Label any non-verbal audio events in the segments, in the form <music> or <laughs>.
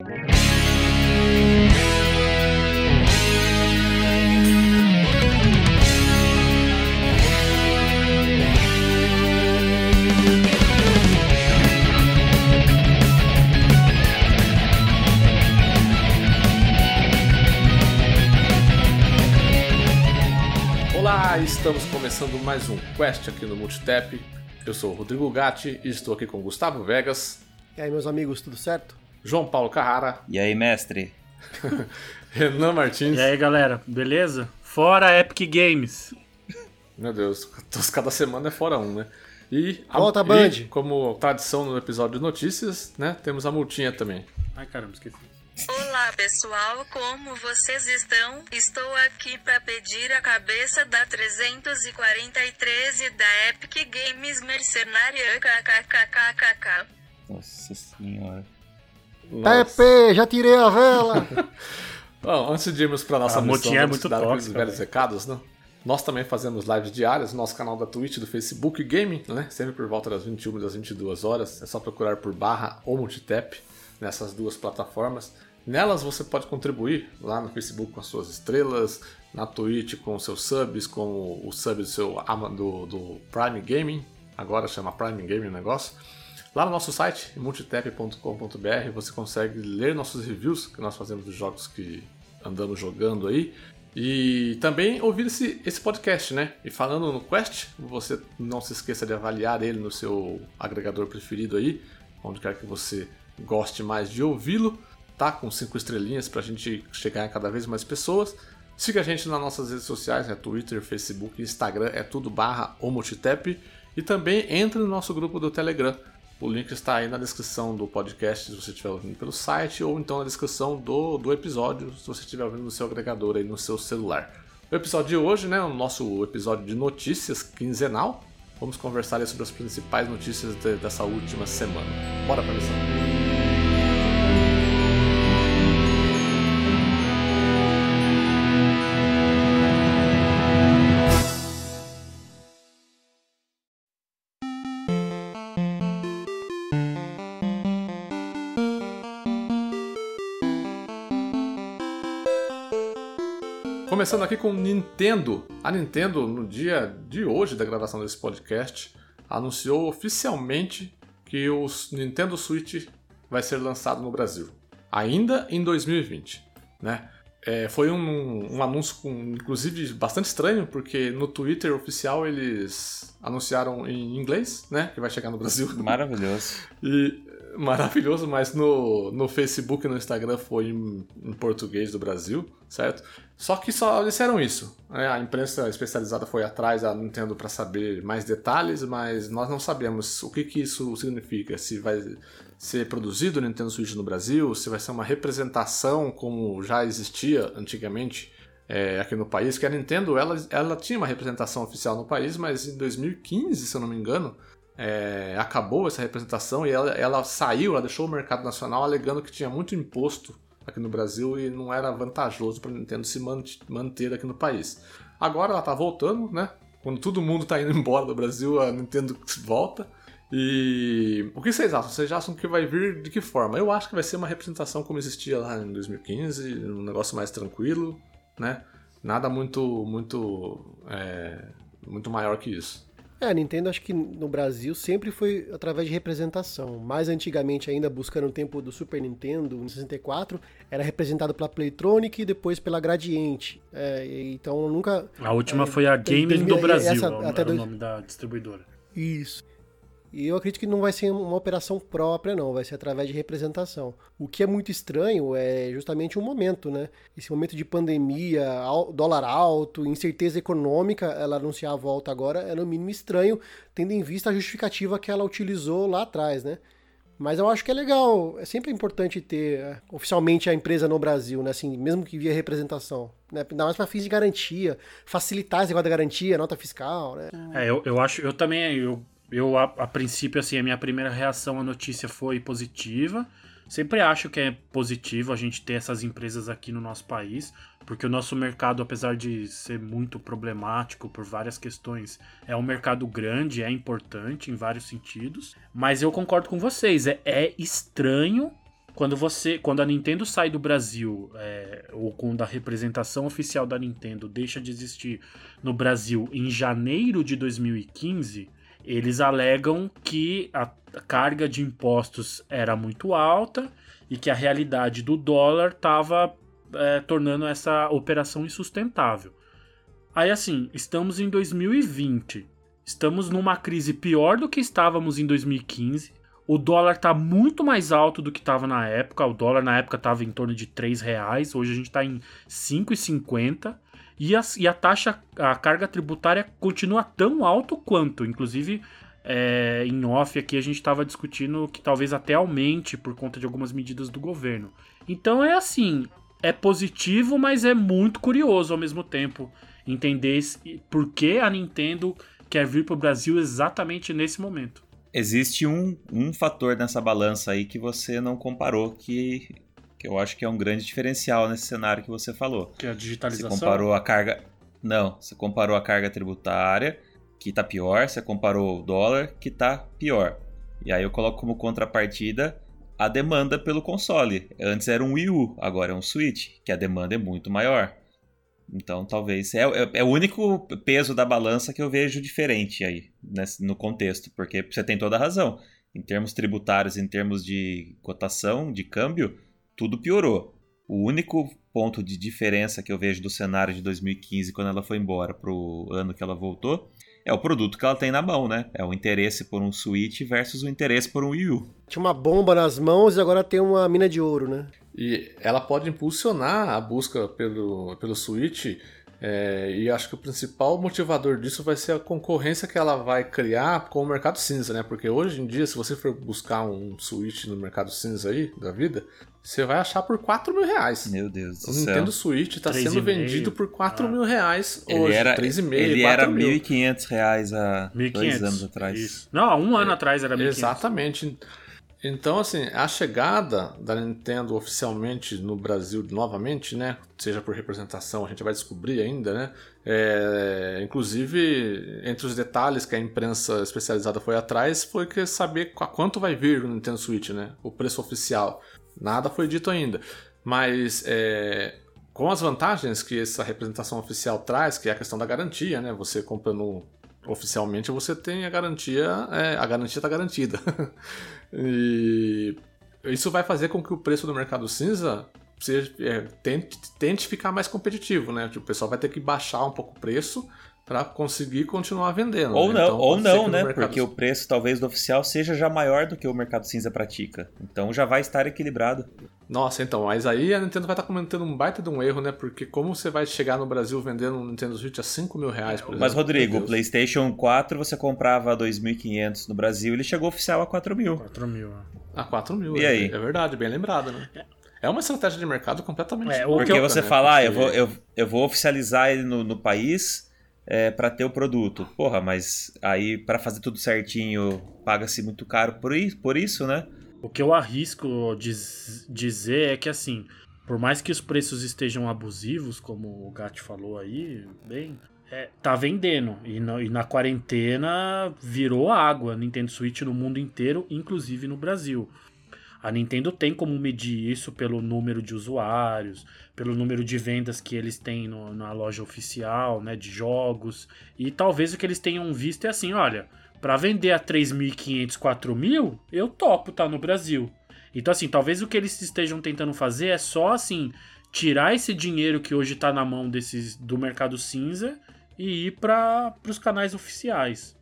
Olá, estamos começando mais um Quest aqui no Multitap. Eu sou o Rodrigo Gatti e estou aqui com Gustavo Vegas, E aí, meus amigos, tudo certo? João Paulo Carrara, E aí, mestre? <laughs> Renan Martins. E aí, galera, beleza? Fora Epic Games. Meu Deus, cada semana é fora um, né? E a- Volta, e, Band. como tradição no episódio de notícias, né? Temos a multinha também. Ai, caramba, esqueci. Olá pessoal, como vocês estão? Estou aqui para pedir a cabeça da 343 e da Epic Games Mercenária kkkkkk. Nossa senhora. Nossa. Pepe, já tirei a vela! <laughs> Bom, antes de irmos para nossa A missão, é muito dar tóxica, velhos velho. recados, né? Nós também fazemos lives diárias no nosso canal da Twitch, do Facebook Gaming, né? Sempre por volta das 21 e das 22 horas. É só procurar por barra ou multitap nessas duas plataformas. Nelas você pode contribuir lá no Facebook com as suas estrelas, na Twitch com os seus subs, com o sub do seu do, do Prime Gaming, agora chama Prime Gaming o negócio. Lá no nosso site, multitap.com.br, você consegue ler nossos reviews que nós fazemos dos jogos que andamos jogando aí. E também ouvir esse, esse podcast, né? E falando no Quest, você não se esqueça de avaliar ele no seu agregador preferido aí, onde quer que você goste mais de ouvi-lo, tá? Com cinco estrelinhas pra gente chegar a cada vez mais pessoas. Siga a gente nas nossas redes sociais, né? Twitter, Facebook, Instagram, é tudo barra Omotitep. E também entre no nosso grupo do Telegram. O link está aí na descrição do podcast, se você estiver ouvindo pelo site, ou então na descrição do, do episódio, se você estiver ouvindo no seu agregador aí no seu celular. O episódio de hoje, né, o nosso episódio de notícias quinzenal, vamos conversar sobre as principais notícias de- dessa última semana. Bora pra missão. Começando aqui com Nintendo. A Nintendo, no dia de hoje da gravação desse podcast, anunciou oficialmente que o Nintendo Switch vai ser lançado no Brasil, ainda em 2020, né? É, foi um, um anúncio, com, inclusive, bastante estranho, porque no Twitter oficial eles anunciaram em inglês, né? Que vai chegar no Brasil. <laughs> Maravilhoso. E maravilhoso, mas no, no Facebook e no Instagram foi em, em português do Brasil, certo? Só que só disseram isso. né? A imprensa especializada foi atrás da Nintendo para saber mais detalhes, mas nós não sabemos o que, que isso significa. Se vai ser produzido o Nintendo Switch no Brasil, se vai ser uma representação como já existia antigamente é, aqui no país, que a Nintendo ela, ela tinha uma representação oficial no país, mas em 2015, se eu não me engano, é, acabou essa representação e ela, ela saiu, ela deixou o mercado nacional alegando que tinha muito imposto aqui no Brasil e não era vantajoso para Nintendo se man- manter aqui no país. Agora ela tá voltando, né? Quando todo mundo tá indo <laughs> embora do Brasil, a Nintendo volta. E o que vocês acham? Vocês acham que vai vir de que forma? Eu acho que vai ser uma representação como existia lá em 2015, um negócio mais tranquilo, né? Nada muito, muito, é, muito maior que isso. É, a Nintendo acho que no Brasil sempre foi através de representação. Mais antigamente ainda, buscando o tempo do Super Nintendo, no 64, era representado pela Playtronic e depois pela Gradiente. É, então nunca... A última É, foi a tem- do Brasil, essa era até o dois- nome da distribuidora. Isso. E eu acredito que não vai ser uma operação própria, não, vai ser através de representação. O que é muito estranho é justamente o momento, né? Esse momento de pandemia, dólar alto, incerteza econômica, ela anunciar a volta agora é no mínimo estranho, tendo em vista a justificativa que ela utilizou lá atrás, né? Mas eu acho que é legal, é sempre importante ter é, oficialmente a empresa no Brasil, né? Assim, mesmo que via representação, né? Ainda mais para fins de garantia, facilitar esse negócio da garantia, nota fiscal, né? É, eu, eu acho, eu também, eu, eu a, a princípio, assim, a minha primeira reação à notícia foi positiva. Sempre acho que é positivo a gente ter essas empresas aqui no nosso país, porque o nosso mercado, apesar de ser muito problemático por várias questões, é um mercado grande, é importante em vários sentidos. Mas eu concordo com vocês, é, é estranho quando você, quando a Nintendo sai do Brasil, é, ou quando a representação oficial da Nintendo deixa de existir no Brasil em janeiro de 2015, eles alegam que a carga de impostos era muito alta e que a realidade do dólar estava é, tornando essa operação insustentável. Aí assim, estamos em 2020, estamos numa crise pior do que estávamos em 2015. O dólar está muito mais alto do que estava na época. O dólar na época estava em torno de 3 reais. Hoje a gente está em 5,50. E a, e a taxa, a carga tributária continua tão alto quanto. Inclusive, é, em off aqui a gente estava discutindo que talvez até aumente por conta de algumas medidas do governo. Então é assim, é positivo, mas é muito curioso ao mesmo tempo entender por que a Nintendo quer vir para o Brasil exatamente nesse momento. Existe um, um fator nessa balança aí que você não comparou, que, que eu acho que é um grande diferencial nesse cenário que você falou. Que é a digitalização. Você comparou a carga. Não, você comparou a carga tributária, que está pior, você comparou o dólar, que está pior. E aí eu coloco como contrapartida a demanda pelo console. Antes era um Wii U, agora é um Switch, que a demanda é muito maior. Então, talvez. É, é, é, o único peso da balança que eu vejo diferente aí, nesse, no contexto, porque você tem toda a razão. Em termos tributários, em termos de cotação, de câmbio, tudo piorou. O único ponto de diferença que eu vejo do cenário de 2015, quando ela foi embora, para o ano que ela voltou, é o produto que ela tem na mão, né? É o interesse por um Switch versus o interesse por um Wii U. Tinha uma bomba nas mãos e agora tem uma mina de ouro, né? E ela pode impulsionar a busca pelo, pelo Switch. É, e acho que o principal motivador disso vai ser a concorrência que ela vai criar com o mercado cinza, né? Porque hoje em dia, se você for buscar um Switch no mercado cinza aí da vida, você vai achar por 4 mil reais. Meu Deus do o céu. Nintendo Switch está sendo vendido por 4 Ah. mil reais Ele hoje. era, 3,5, ele 4 era mil. 1.500 reais há 1.500. dois anos atrás. Isso. Não, há um ano atrás era 1.500. Exatamente. Então, assim, a chegada da Nintendo oficialmente no Brasil novamente, né? Seja por representação, a gente vai descobrir ainda, né? É, inclusive, entre os detalhes que a imprensa especializada foi atrás, foi que saber a quanto vai vir o Nintendo Switch, né? O preço oficial. Nada foi dito ainda. Mas é, com as vantagens que essa representação oficial traz, que é a questão da garantia, né? Você comprando oficialmente, você tem a garantia, é, a garantia está garantida. <laughs> e isso vai fazer com que o preço do mercado cinza seja, é, tente, tente ficar mais competitivo, né? Tipo, o pessoal vai ter que baixar um pouco o preço para conseguir continuar vendendo. Ou né? não, Então, ou não, né? mercado- Porque o preço talvez do oficial seja já maior do que o mercado cinza pratica. Então já vai estar equilibrado. Nossa, então, mas aí a Nintendo vai estar cometendo um baita de um erro, né? Porque como você vai chegar no Brasil vendendo um Nintendo Switch a 5 mil reais, por exemplo? Mas Rodrigo, o. PlayStation 4 você comprava a 2.500 no Brasil, ele chegou oficial a 4.000. 4 mil. ó. A 4 mil. E é- aí? É verdade, bem lembrado, né? É uma estratégia de mercado completamente É, Porque você né? fala, ah, eu vou, eu, eu vou oficializar ele no, no país é, para ter o produto. Porra, mas aí para fazer tudo certinho paga-se muito caro por isso, por isso, né? O que eu arrisco diz- dizer é que assim, por mais que os preços estejam abusivos, como o Gatti falou aí, bem, é, tá vendendo. E na, e na quarentena virou água Nintendo Switch no mundo inteiro, inclusive no Brasil. A Nintendo tem como medir isso pelo número de usuários, pelo número de vendas que eles têm no- na loja oficial, né, de jogos. E talvez o que eles tenham visto é assim, olha, para vender a 3.500, 4.000, eu topo tá no Brasil. Então assim, talvez o que eles estejam tentando fazer é só assim, tirar esse dinheiro que hoje tá na mão desses do mercado cinza e ir para os canais oficiais.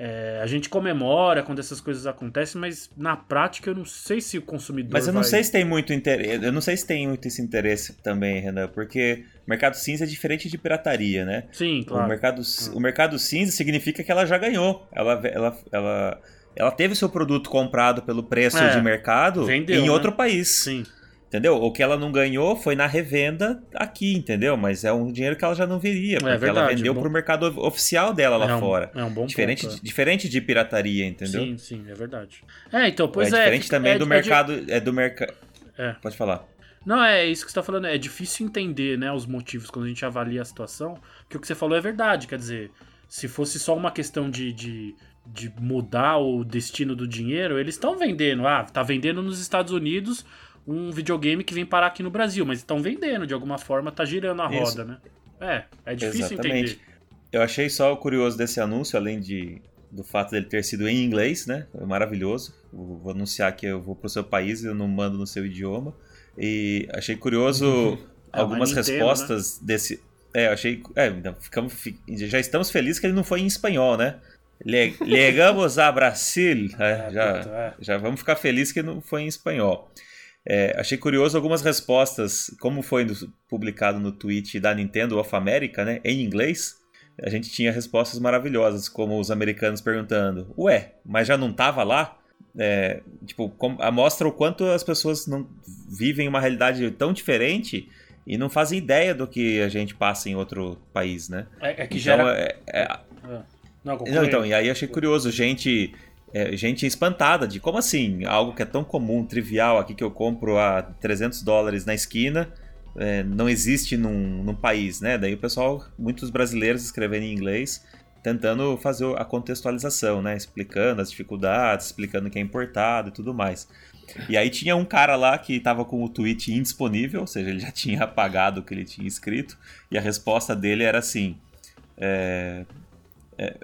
É, a gente comemora quando essas coisas acontecem, mas na prática eu não sei se o consumidor. Mas eu não vai- sei se tem muito interesse. Eu não sei se tem muito esse interesse também, Renan, porque mercado cinza é diferente de pirataria, né? Sim, O, claro. mercado, ci- o mercado cinza significa que ela já ganhou. Ela, ela, ela, ela teve o seu produto comprado pelo preço É, de mercado vendeu, em né? outro país. Sim. Entendeu? O que ela não ganhou foi na revenda aqui, entendeu? Mas é um dinheiro que ela já não veria, porque ela É verdade, vendeu bom. pro mercado of- oficial dela lá é um, fora. É um bom diferente, ponto. de, diferente de pirataria, é. entendeu? Sim, sim, é verdade. É, então, pois é. diferente fica- também é- do é mercado. É do mercado. É. Pode falar. Não, é isso que você tá falando. É difícil entender, né, os motivos quando a gente avalia a situação. Porque o que você falou é verdade. Quer dizer, se fosse só uma questão de, de, de mudar o destino do dinheiro, eles estão vendendo. Ah, tá vendendo nos Estados Unidos um videogame que vem parar aqui no Brasil, mas estão vendendo de alguma forma, tá girando a Isso. roda, né? É, é difícil Exatamente. entender. Eu achei só curioso desse anúncio, além de, do fato dele ter sido em inglês, né? Maravilhoso. Eu vou anunciar que eu vou pro seu país e eu não mando no seu idioma. E achei curioso <laughs> É, algumas mas Nintendo, respostas desse. É, eu achei. É, então, ficamos, fi- já estamos felizes que ele não foi em espanhol, né? Le- <laughs> Legamos a Brasil. É, É, já, é. já vamos ficar felizes que não foi em espanhol. É, achei curioso algumas respostas, como foi publicado no tweet da Nintendo of America, né, em inglês. A gente tinha respostas maravilhosas, como os americanos perguntando: Ué, mas já não tava lá? É, tipo, mostra o quanto as pessoas não vivem uma realidade tão diferente e não fazem ideia do que a gente passa em outro país, né? É, é que Então, gera. é- é, Não, conclui. não, então, e aí achei curioso, gente, é, gente espantada de como assim, algo que é tão comum, trivial aqui que eu compro a 300 dólares na esquina, é, não existe num, num país, né? Daí o pessoal, muitos brasileiros escrevendo em inglês, tentando fazer a contextualização, né? Explicando as dificuldades, explicando que é importado e tudo mais. E aí tinha um cara lá que estava com o tweet indisponível, ou seja, ele já tinha apagado o que ele tinha escrito, e a resposta dele era assim: é, é,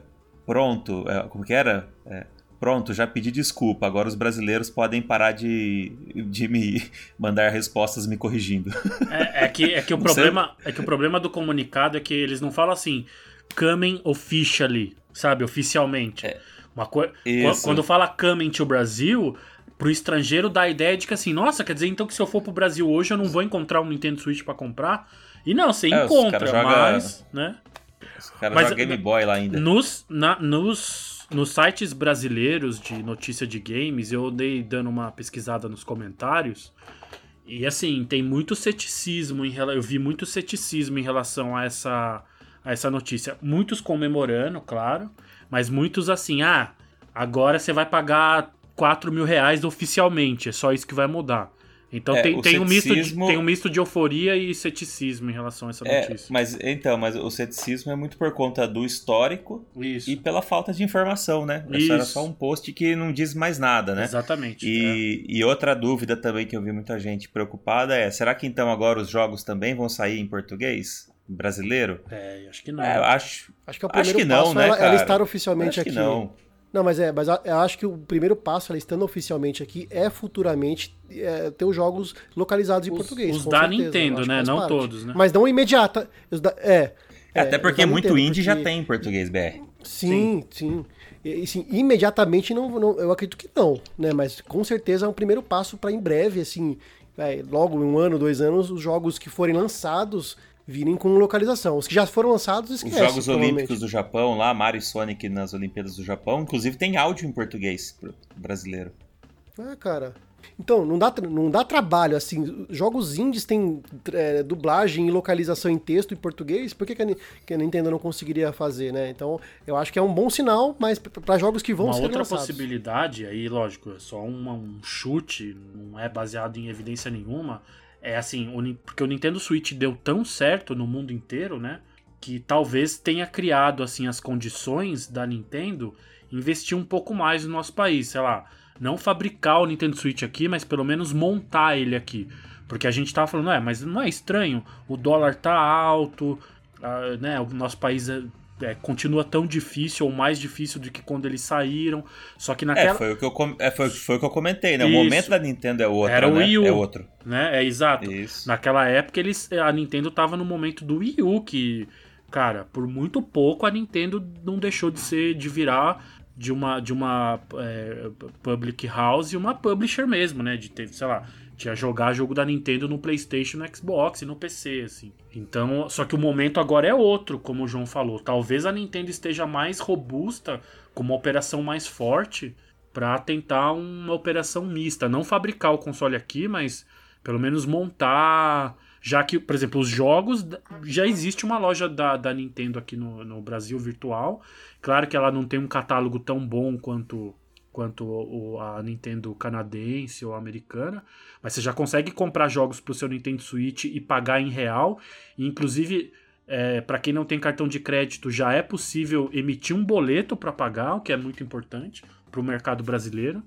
pronto, é, como que era? Pronto, já pedi desculpa, agora os brasileiros podem parar de, de me <laughs> mandar respostas me corrigindo. É, é que, é, que o <laughs> Não sei. problema, é que o problema do comunicado é que eles não falam assim, coming officially, sabe? Oficialmente. É. Uma Isso. Quando fala coming to Brasil, pro estrangeiro dá a ideia de que assim, nossa, quer dizer então que se eu for pro Brasil hoje eu não vou encontrar um Nintendo Switch pra comprar? E não, você É, encontra, cara joga- mas, né? Os caras Mas- jogam Game Boy lá ainda. Nos, na- nos, nos sites brasileiros de notícia de games, eu andei dando uma pesquisada nos comentários. E assim, tem muito ceticismo em Eu vi muito ceticismo em relação a essa, a essa notícia. Muitos comemorando, claro. Mas muitos assim, ah, agora você vai pagar 4 mil reais oficialmente. É só isso que vai mudar. Então É, tem, tem, um misto de, tem um misto de euforia e ceticismo em relação a essa É, notícia. mas então, mas o ceticismo é muito por conta do histórico Isso. e pela falta de informação, né? Isso era só um post que não diz mais nada, né? Exatamente. é. E, e outra dúvida também que eu vi muita gente preocupada é: será que então agora os jogos também vão sair em português? Brasileiro? É, acho que não. É, eu acho, Acho que é o Acho primeiro que não, passo né, ela, ela cara? estar oficialmente acho que aqui. não. Não, mas é, mas eu acho que o primeiro passo, ela estando oficialmente aqui, é futuramente é, ter os jogos localizados em Os- português. os com da certeza, Nintendo, né? Não parte. todos, né? Mas não imediata. Os da- é. É, até os porque muito Nintendo, indie já porque- tem em português BR. Sim, sim. E, e, sim, imediatamente não, não- eu acredito que não, né? Mas com certeza é um primeiro passo para em breve, assim, vai, logo em um ano, dois anos, os jogos que forem lançados virem com localização. Os que já foram lançados, Os esquece. Jogos provavelmente. Olímpicos do Japão, lá, Mario e Sonic nas Olimpíadas do Japão, inclusive tem áudio em português brasileiro. Ah, cara. Então, não dá, não dá trabalho, assim. Jogos indies têm é, dublagem e localização em texto em português, por que, que, a, que a Nintendo não conseguiria fazer, né? Então, eu acho que é um bom sinal, mas para jogos que vão Uma ser outra lançados. possibilidade, aí, lógico, é só uma- um chute, não é baseado em evidência nenhuma. É assim, porque o Nintendo Switch deu tão certo no mundo inteiro, né? Que talvez tenha criado assim as condições da Nintendo investir um pouco mais no nosso país, sei lá, não fabricar o Nintendo Switch aqui, mas pelo menos montar ele aqui. Porque a gente tava falando, é, mas não é estranho, o dólar tá alto, né, o nosso país é- é, continua tão difícil ou mais difícil do que quando eles saíram. Só que naquela. É, foi o que eu, com- é, foi, foi o que eu comentei, né? O Isso. momento da Nintendo é outro, Era o né? Wii U. É outro. Né? É exato. Isso. Naquela época eles, a Nintendo tava no momento do Wii U, que, cara, por muito pouco a Nintendo não deixou de ser, de virar de uma, de uma é, public house e uma publisher mesmo, né? De ter, sei lá, tinha jogar jogo da Nintendo no PlayStation, no Xbox e no PC, assim. Então, só que o momento agora é outro, como o João falou. Talvez a Nintendo esteja mais robusta, com uma operação mais forte, para tentar uma operação mista. Não fabricar o console aqui, mas pelo menos montar. Já que, por exemplo, os jogos. Já existe uma loja da, da Nintendo aqui no, no Brasil virtual. Claro que ela não tem um catálogo tão bom quanto, quanto o, a Nintendo canadense ou americana. Mas você já consegue comprar jogos pro seu Nintendo Switch e pagar em real. E, inclusive, É, para quem não tem cartão de crédito, já é possível emitir um boleto para pagar, o que é muito importante para o mercado brasileiro.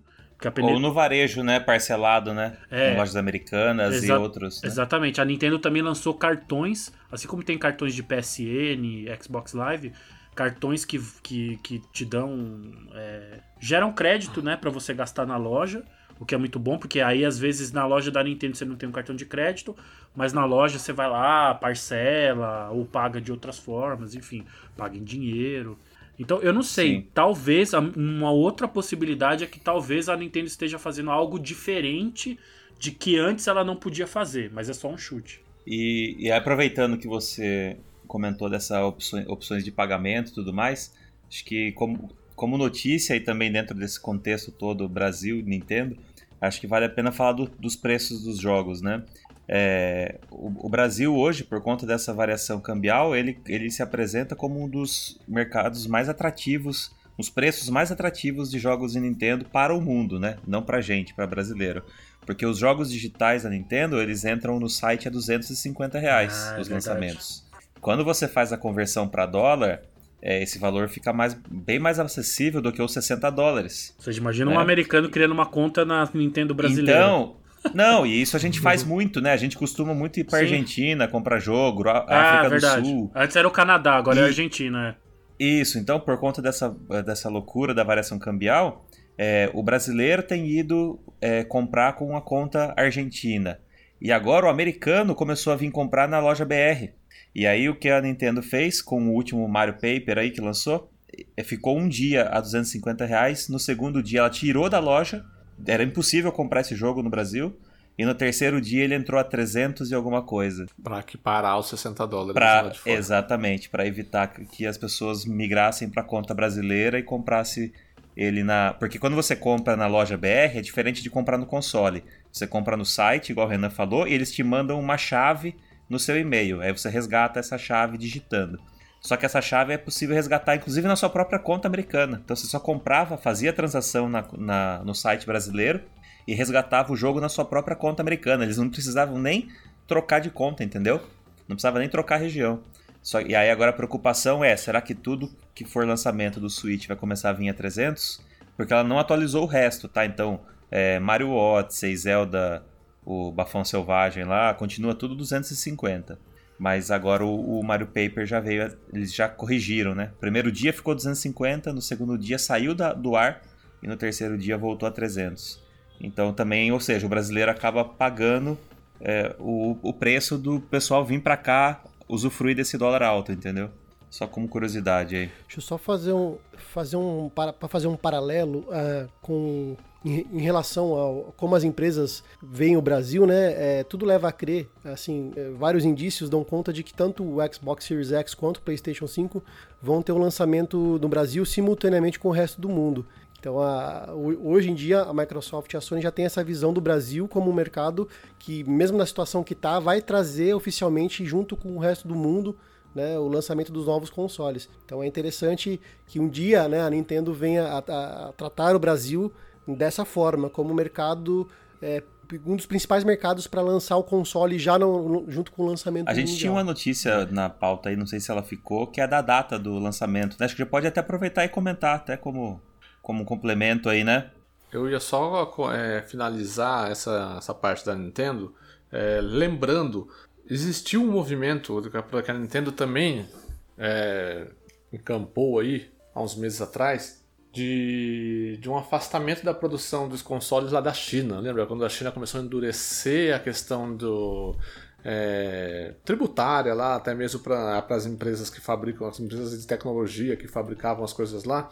Ou no varejo, né? Parcelado, né? É, em lojas americanas e outros. Né? Exatamente. A Nintendo também lançou cartões, assim como tem cartões de PSN, Xbox Live, cartões que, que, que te dão. É, geram crédito, né? para você gastar na loja. O que é muito bom, porque aí às vezes na loja da Nintendo você não tem um cartão de crédito, mas na loja você vai lá, parcela, ou paga de outras formas, enfim, paga em dinheiro. Então, eu não sei. Sim. Talvez uma outra possibilidade é que talvez a Nintendo esteja fazendo algo diferente de que antes ela não podia fazer, mas é só um chute. E, e aproveitando que você comentou dessas opções, opções de pagamento e tudo mais, acho que como, como notícia e também dentro desse contexto todo Brasil, Nintendo, acho que vale a pena falar do, dos preços dos jogos, né? É, o, o, Brasil hoje, por conta dessa variação cambial, ele, ele se apresenta como um dos mercados mais atrativos, os preços mais atrativos de jogos de Nintendo para o mundo, né? Não para gente, para brasileiro. Porque os jogos digitais da Nintendo, eles entram no site a 250 reais, ah, é os lançamentos. Quando você faz a conversão para dólar, é, esse valor fica mais, bem mais acessível do que os 60 dólares. Você imagina né? um americano criando uma conta na Nintendo brasileira. Então, não, e isso a gente faz muito, né? A gente costuma muito ir pra Sim. Argentina comprar jogo, a ah, África verdade. do Sul. Antes era o Canadá, agora e... é a Argentina, é. Isso, então por conta dessa, dessa loucura da variação cambial, é, o brasileiro tem ido é, comprar com uma conta argentina. E agora o americano começou a vir comprar na loja BR. E aí o que a Nintendo fez com o último Mario Paper aí que lançou, é, ficou um dia a 250 reais. No segundo dia ela tirou da loja era impossível comprar esse jogo no Brasil. E no terceiro dia ele entrou a 300 e alguma coisa. Para que parar os 60 dólares pra, Exatamente, para evitar que as pessoas migrassem para conta brasileira e comprasse ele na. Porque quando você compra na loja BR é diferente de comprar no console. Você compra no site, igual o Renan falou, e eles te mandam uma chave no seu e-mail. Aí você resgata essa chave digitando. Só que essa chave é possível resgatar, inclusive, na sua própria conta americana. Então você só comprava, fazia a transação na, na, no site brasileiro e resgatava o jogo na sua própria conta americana. Eles não precisavam nem trocar de conta, entendeu? Não precisava nem trocar região. Só, e aí agora a preocupação é, será que tudo que for lançamento do Switch vai começar a vir a 300? Porque ela não atualizou o resto, tá? Então, é, Mario Odyssey, Zelda, o Bafão Selvagem lá, continua tudo 250. Mas agora o, o, Mario Paper já veio, eles já corrigiram, né? Primeiro dia ficou 250, no segundo dia saiu da, do ar e no terceiro dia voltou a 300. Então também, ou seja, o brasileiro acaba pagando é, o, o preço do pessoal vir para cá usufruir desse dólar alto, entendeu? Só como curiosidade aí. Deixa eu só fazer um, fazer um para fazer um paralelo uh, com em, relação a como as empresas veem o Brasil, né, é, tudo leva a crer, assim, é, vários indícios dão conta de que tanto o Xbox Series X quanto o PlayStation 5 vão ter um lançamento no Brasil simultaneamente com o resto do mundo. Então, a, hoje em dia, a Microsoft e a Sony já tem essa visão do Brasil como um mercado que, mesmo na situação que está, vai trazer oficialmente, junto com o resto do mundo, né, o lançamento dos novos consoles. Então, é interessante que um dia né, a Nintendo venha a, a, a tratar o Brasil dessa forma, como mercado. É, um dos principais mercados para lançar o console já no, junto com o lançamento A gente mundial. tinha uma notícia na pauta aí, não sei se ela ficou, que é da data do lançamento. Né? Acho que já pode até aproveitar e comentar, até como, como complemento aí, né? Eu ia só é, finalizar essa, essa parte da Nintendo, é, lembrando, existiu um movimento que a Nintendo também é, encampou aí há uns meses atrás, de, de um afastamento da produção dos consoles lá da China. Lembra quando a China começou a endurecer a questão do é, tributária lá, até mesmo para as empresas que fabricam, as empresas de tecnologia que fabricavam as coisas lá.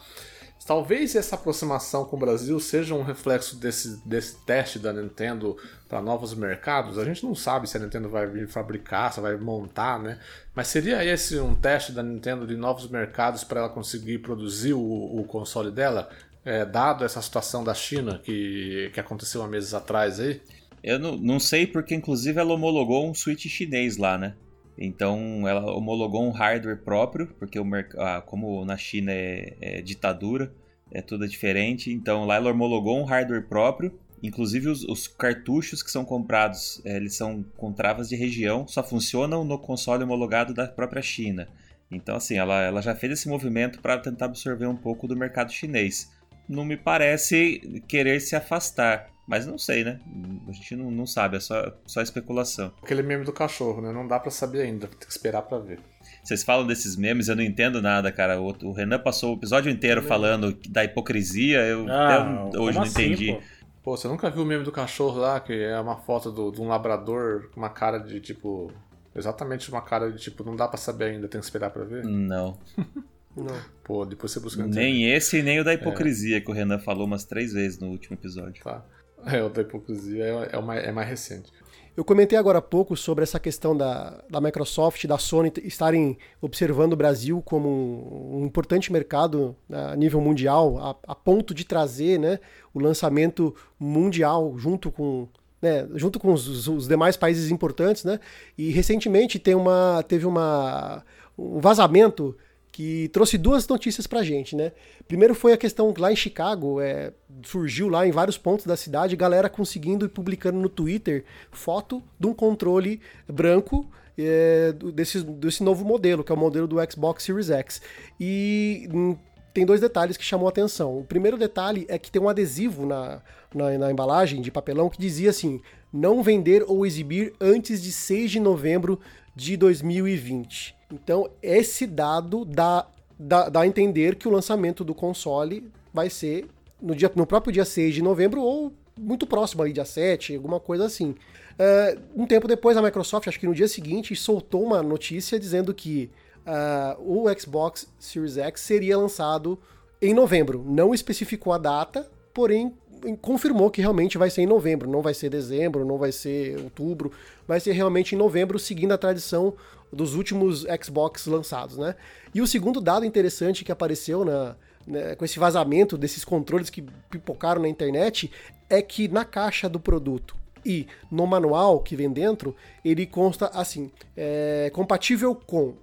Talvez essa aproximação com o Brasil seja um reflexo desse, desse teste da Nintendo para novos mercados. A gente não sabe se a Nintendo vai vir fabricar, se vai montar, né? Mas seria esse um teste da Nintendo de novos mercados para ela conseguir produzir o, o console dela, é, dado essa situação da China que, que aconteceu há meses atrás aí? Eu não, não sei porque, inclusive, ela homologou um Switch chinês lá, né? Então ela homologou um hardware próprio, porque o ah, como na China é, é, ditadura, é tudo diferente. Então lá ela homologou um hardware próprio Inclusive os, os, cartuchos que são comprados, é, eles são com travas de região, só funcionam no console homologado da própria China. Então, assim, ela, ela já fez esse movimento para tentar absorver um pouco do mercado chinês. Não me parece querer se afastar. Mas não sei, né? A gente não, não sabe, é só, só especulação. Aquele meme do cachorro, né? Não dá para saber ainda, tem que esperar para ver. Vocês falam desses memes, eu não entendo nada, cara. O, o Renan passou o episódio inteiro falando da hipocrisia, eu ah, até hoje não assim, entendi. Pô? pô? você nunca viu o meme do cachorro lá, que é uma foto do, de um labrador com uma cara de tipo. Exatamente uma cara de tipo, não dá para saber ainda, tem que esperar para ver? Não. <laughs> não. Pô, depois você busca Nem esse, nem o da hipocrisia, é. que o Renan falou umas três vezes no último episódio. Tá. É, o da hipocrisia é, é, uma, é mais recente. Eu comentei agora há pouco sobre essa questão da, da Microsoft da Sony estarem observando o Brasil como um, um importante mercado né, a nível mundial, a, a, ponto de trazer né, o lançamento mundial junto com. Né, junto com os, os, demais países importantes, né? E recentemente tem uma, teve uma, um vazamento que trouxe duas notícias pra gente, né? Primeiro foi a questão lá em Chicago, é, surgiu lá em vários pontos da cidade, galera conseguindo e publicando no Twitter foto de um controle branco é, desse, desse novo modelo, que é o modelo do Xbox Series X. E hum, tem dois detalhes que chamou a atenção. O primeiro detalhe é que tem um adesivo na, na, na, embalagem de papelão que dizia assim: não vender ou exibir antes de 6 de novembro de 2020. Então, esse dado dá, dá, dá a entender que o lançamento do console vai ser no, dia, no próprio dia 6 de novembro ou muito próximo ali, dia 7, alguma coisa assim. Uh, um tempo depois, a Microsoft, acho que no dia seguinte, soltou uma notícia dizendo que uh, o Xbox Series X seria lançado em novembro. Não especificou a data, porém confirmou que realmente vai ser em novembro, não vai ser dezembro, não vai ser outubro, vai ser realmente em novembro, seguindo a tradição dos últimos Xbox lançados, né? E o segundo dado interessante que apareceu na, né, com esse vazamento desses controles que pipocaram na internet é que na caixa do produto e no manual que vem dentro, ele consta assim: é, compatível com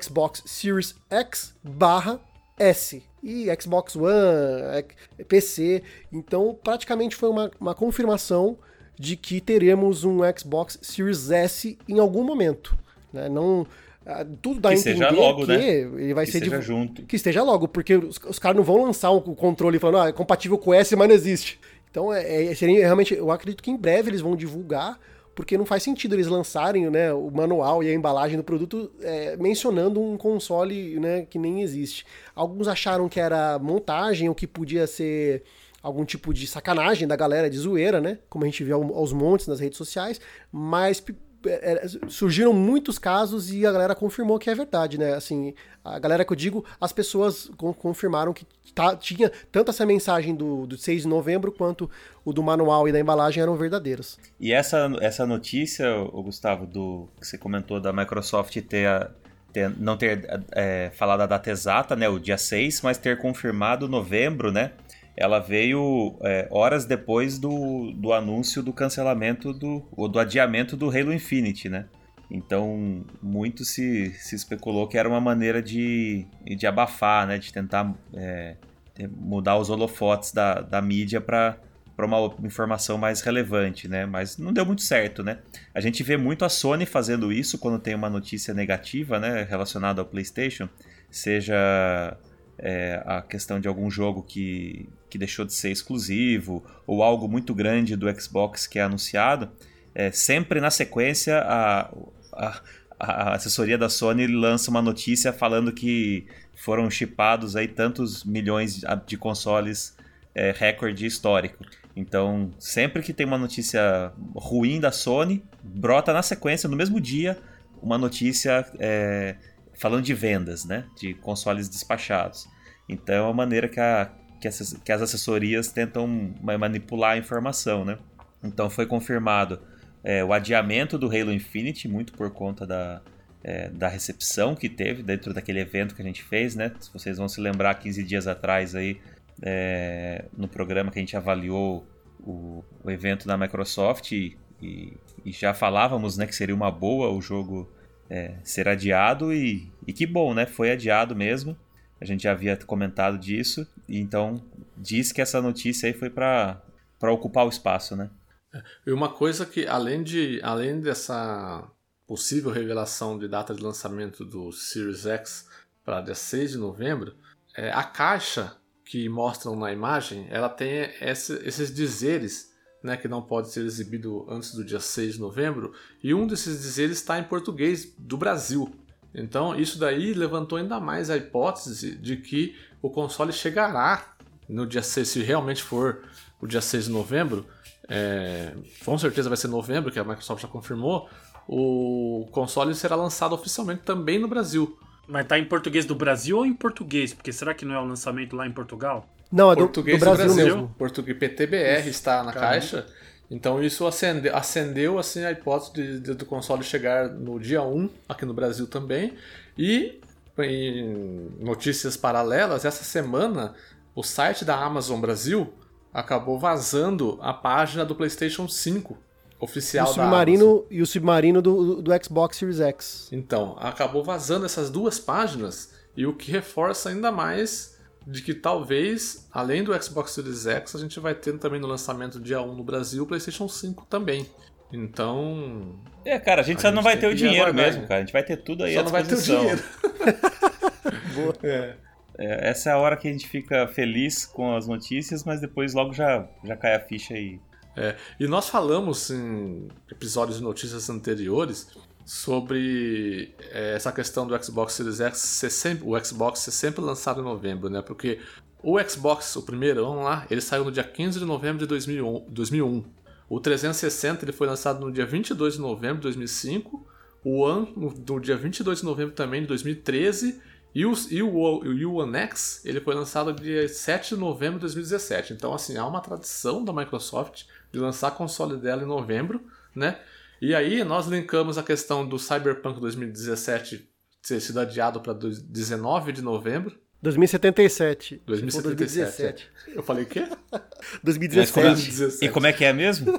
Xbox Series X barra S e Xbox One, PC. Então, praticamente foi uma, uma confirmação de que teremos um Xbox Series S em algum momento. Né? Não, ah, tudo dá que a entender logo, que né? ele vai que ser esteja de... junto. que esteja logo, porque os, os caras não vão lançar o controle falando, ah, é compatível com o S, mas não existe. Então, é, é, seria realmente, eu acredito que em breve eles vão divulgar, porque não faz sentido eles lançarem né, o manual e a embalagem do produto é, mencionando um console né, que nem existe. Alguns acharam que era montagem, ou que podia ser algum tipo de sacanagem da galera de zoeira, né? Como a gente vê aos montes nas redes sociais, mas surgiram muitos casos e a galera confirmou que é verdade, né? Assim, a galera que eu digo, as pessoas confirmaram que tá, tinha tanto essa mensagem do, do 6 de novembro quanto o do manual e da embalagem eram verdadeiros. E essa, essa notícia, Gustavo, do que você comentou da Microsoft ter, ter não ter é, falado a data exata, né? O dia 6, mas ter confirmado novembro, né? Ela veio é, horas depois do, do anúncio do cancelamento do, ou do adiamento do Halo Infinite, né? Então, muito se, se especulou que era uma maneira de, de abafar, né? De tentar é, mudar os holofotes da, da mídia para uma informação mais relevante, né? Mas não deu muito certo, né? A gente vê muito a Sony fazendo isso quando tem uma notícia negativa, né? Relacionada ao PlayStation, seja é, a questão de algum jogo que, que deixou de ser exclusivo ou algo muito grande do Xbox que é anunciado, é, sempre na sequência a, a, a, assessoria da Sony lança uma notícia falando que foram chipados aí tantos milhões de consoles é, recorde histórico. Então, sempre que tem uma notícia ruim da Sony, brota na sequência, no mesmo dia, uma notícia é, falando de vendas, né? De consoles despachados. Então é uma maneira que, a, que, essas, que as assessorias tentam manipular a informação, né? Então foi confirmado é, o adiamento do Halo Infinite, muito por conta da, é, da recepção que teve dentro daquele evento que a gente fez, né? Se vocês vão se lembrar, 15 dias atrás aí, é, no programa que a gente avaliou o, o evento da Microsoft e, e, e, já falávamos né, que seria uma boa o jogo é, ser adiado e, e que bom, né? Foi adiado mesmo. A gente já havia comentado disso, então diz que essa notícia aí foi para ocupar o espaço, né? E uma coisa que, além, de, além dessa possível revelação de data de lançamento do Series X para dia 6 de novembro, é, a caixa que mostram na imagem, ela tem esse, esses dizeres né, que não pode ser exibido antes do dia 6 de novembro, e um desses dizeres está em português do Brasil. Então, isso daí levantou ainda mais a hipótese de que o console chegará no dia 6, se realmente for o dia 6 de novembro, é, com certeza vai ser novembro, que a Microsoft já confirmou, o console será lançado oficialmente também no Brasil. Mas tá em português do Brasil ou em português? Porque será que não é o lançamento lá em Portugal? Não, é do, Português do Brasil, do Brasil. mesmo. Português PTBR está na Caramba. caixa. Então isso acende, acendeu assim a hipótese de, de- do console chegar no dia 1 aqui no Brasil também. E em notícias paralelas, essa semana o site da Amazon Brasil acabou vazando a página do PlayStation 5 E oficial o da Amazon. submarino, e o submarino do, do Xbox Series X. Então, acabou vazando essas duas páginas e o que reforça ainda mais de que talvez, além do Xbox Series X, a gente vai ter também no lançamento dia 1 no Brasil o PlayStation 5 também. Então, É, cara, a gente A só gente não vai ter o dinheiro aguardar, mesmo, né? cara. A gente vai ter tudo aí só à não vai ter o disposição. dinheiro. <laughs> Boa. É. É, essa é a hora que a gente fica feliz com as notícias, mas depois logo já, já cai a ficha aí. É, e nós falamos em episódios de notícias anteriores sobre é, essa questão do Xbox Series X ser sempre, o Xbox ser sempre lançado em novembro, né? Porque o Xbox, o primeiro, vamos lá, ele saiu no dia 15 de novembro de 2001. 2001. O 360 ele foi lançado no dia 22 de novembro de 2005. O One no, no dia 22 de novembro também de 2013. E o, e, o, o One X ele foi lançado dia 7 de novembro de 2017. Então, assim, há uma tradição da Microsoft de lançar console dela em novembro, né? E aí nós linkamos a questão do Cyberpunk 2017 ter sido adiado para 19 de novembro. 2077. 2077. Eu falei o quê? <laughs> Mas 2017. como é- 2017. E como é que é mesmo?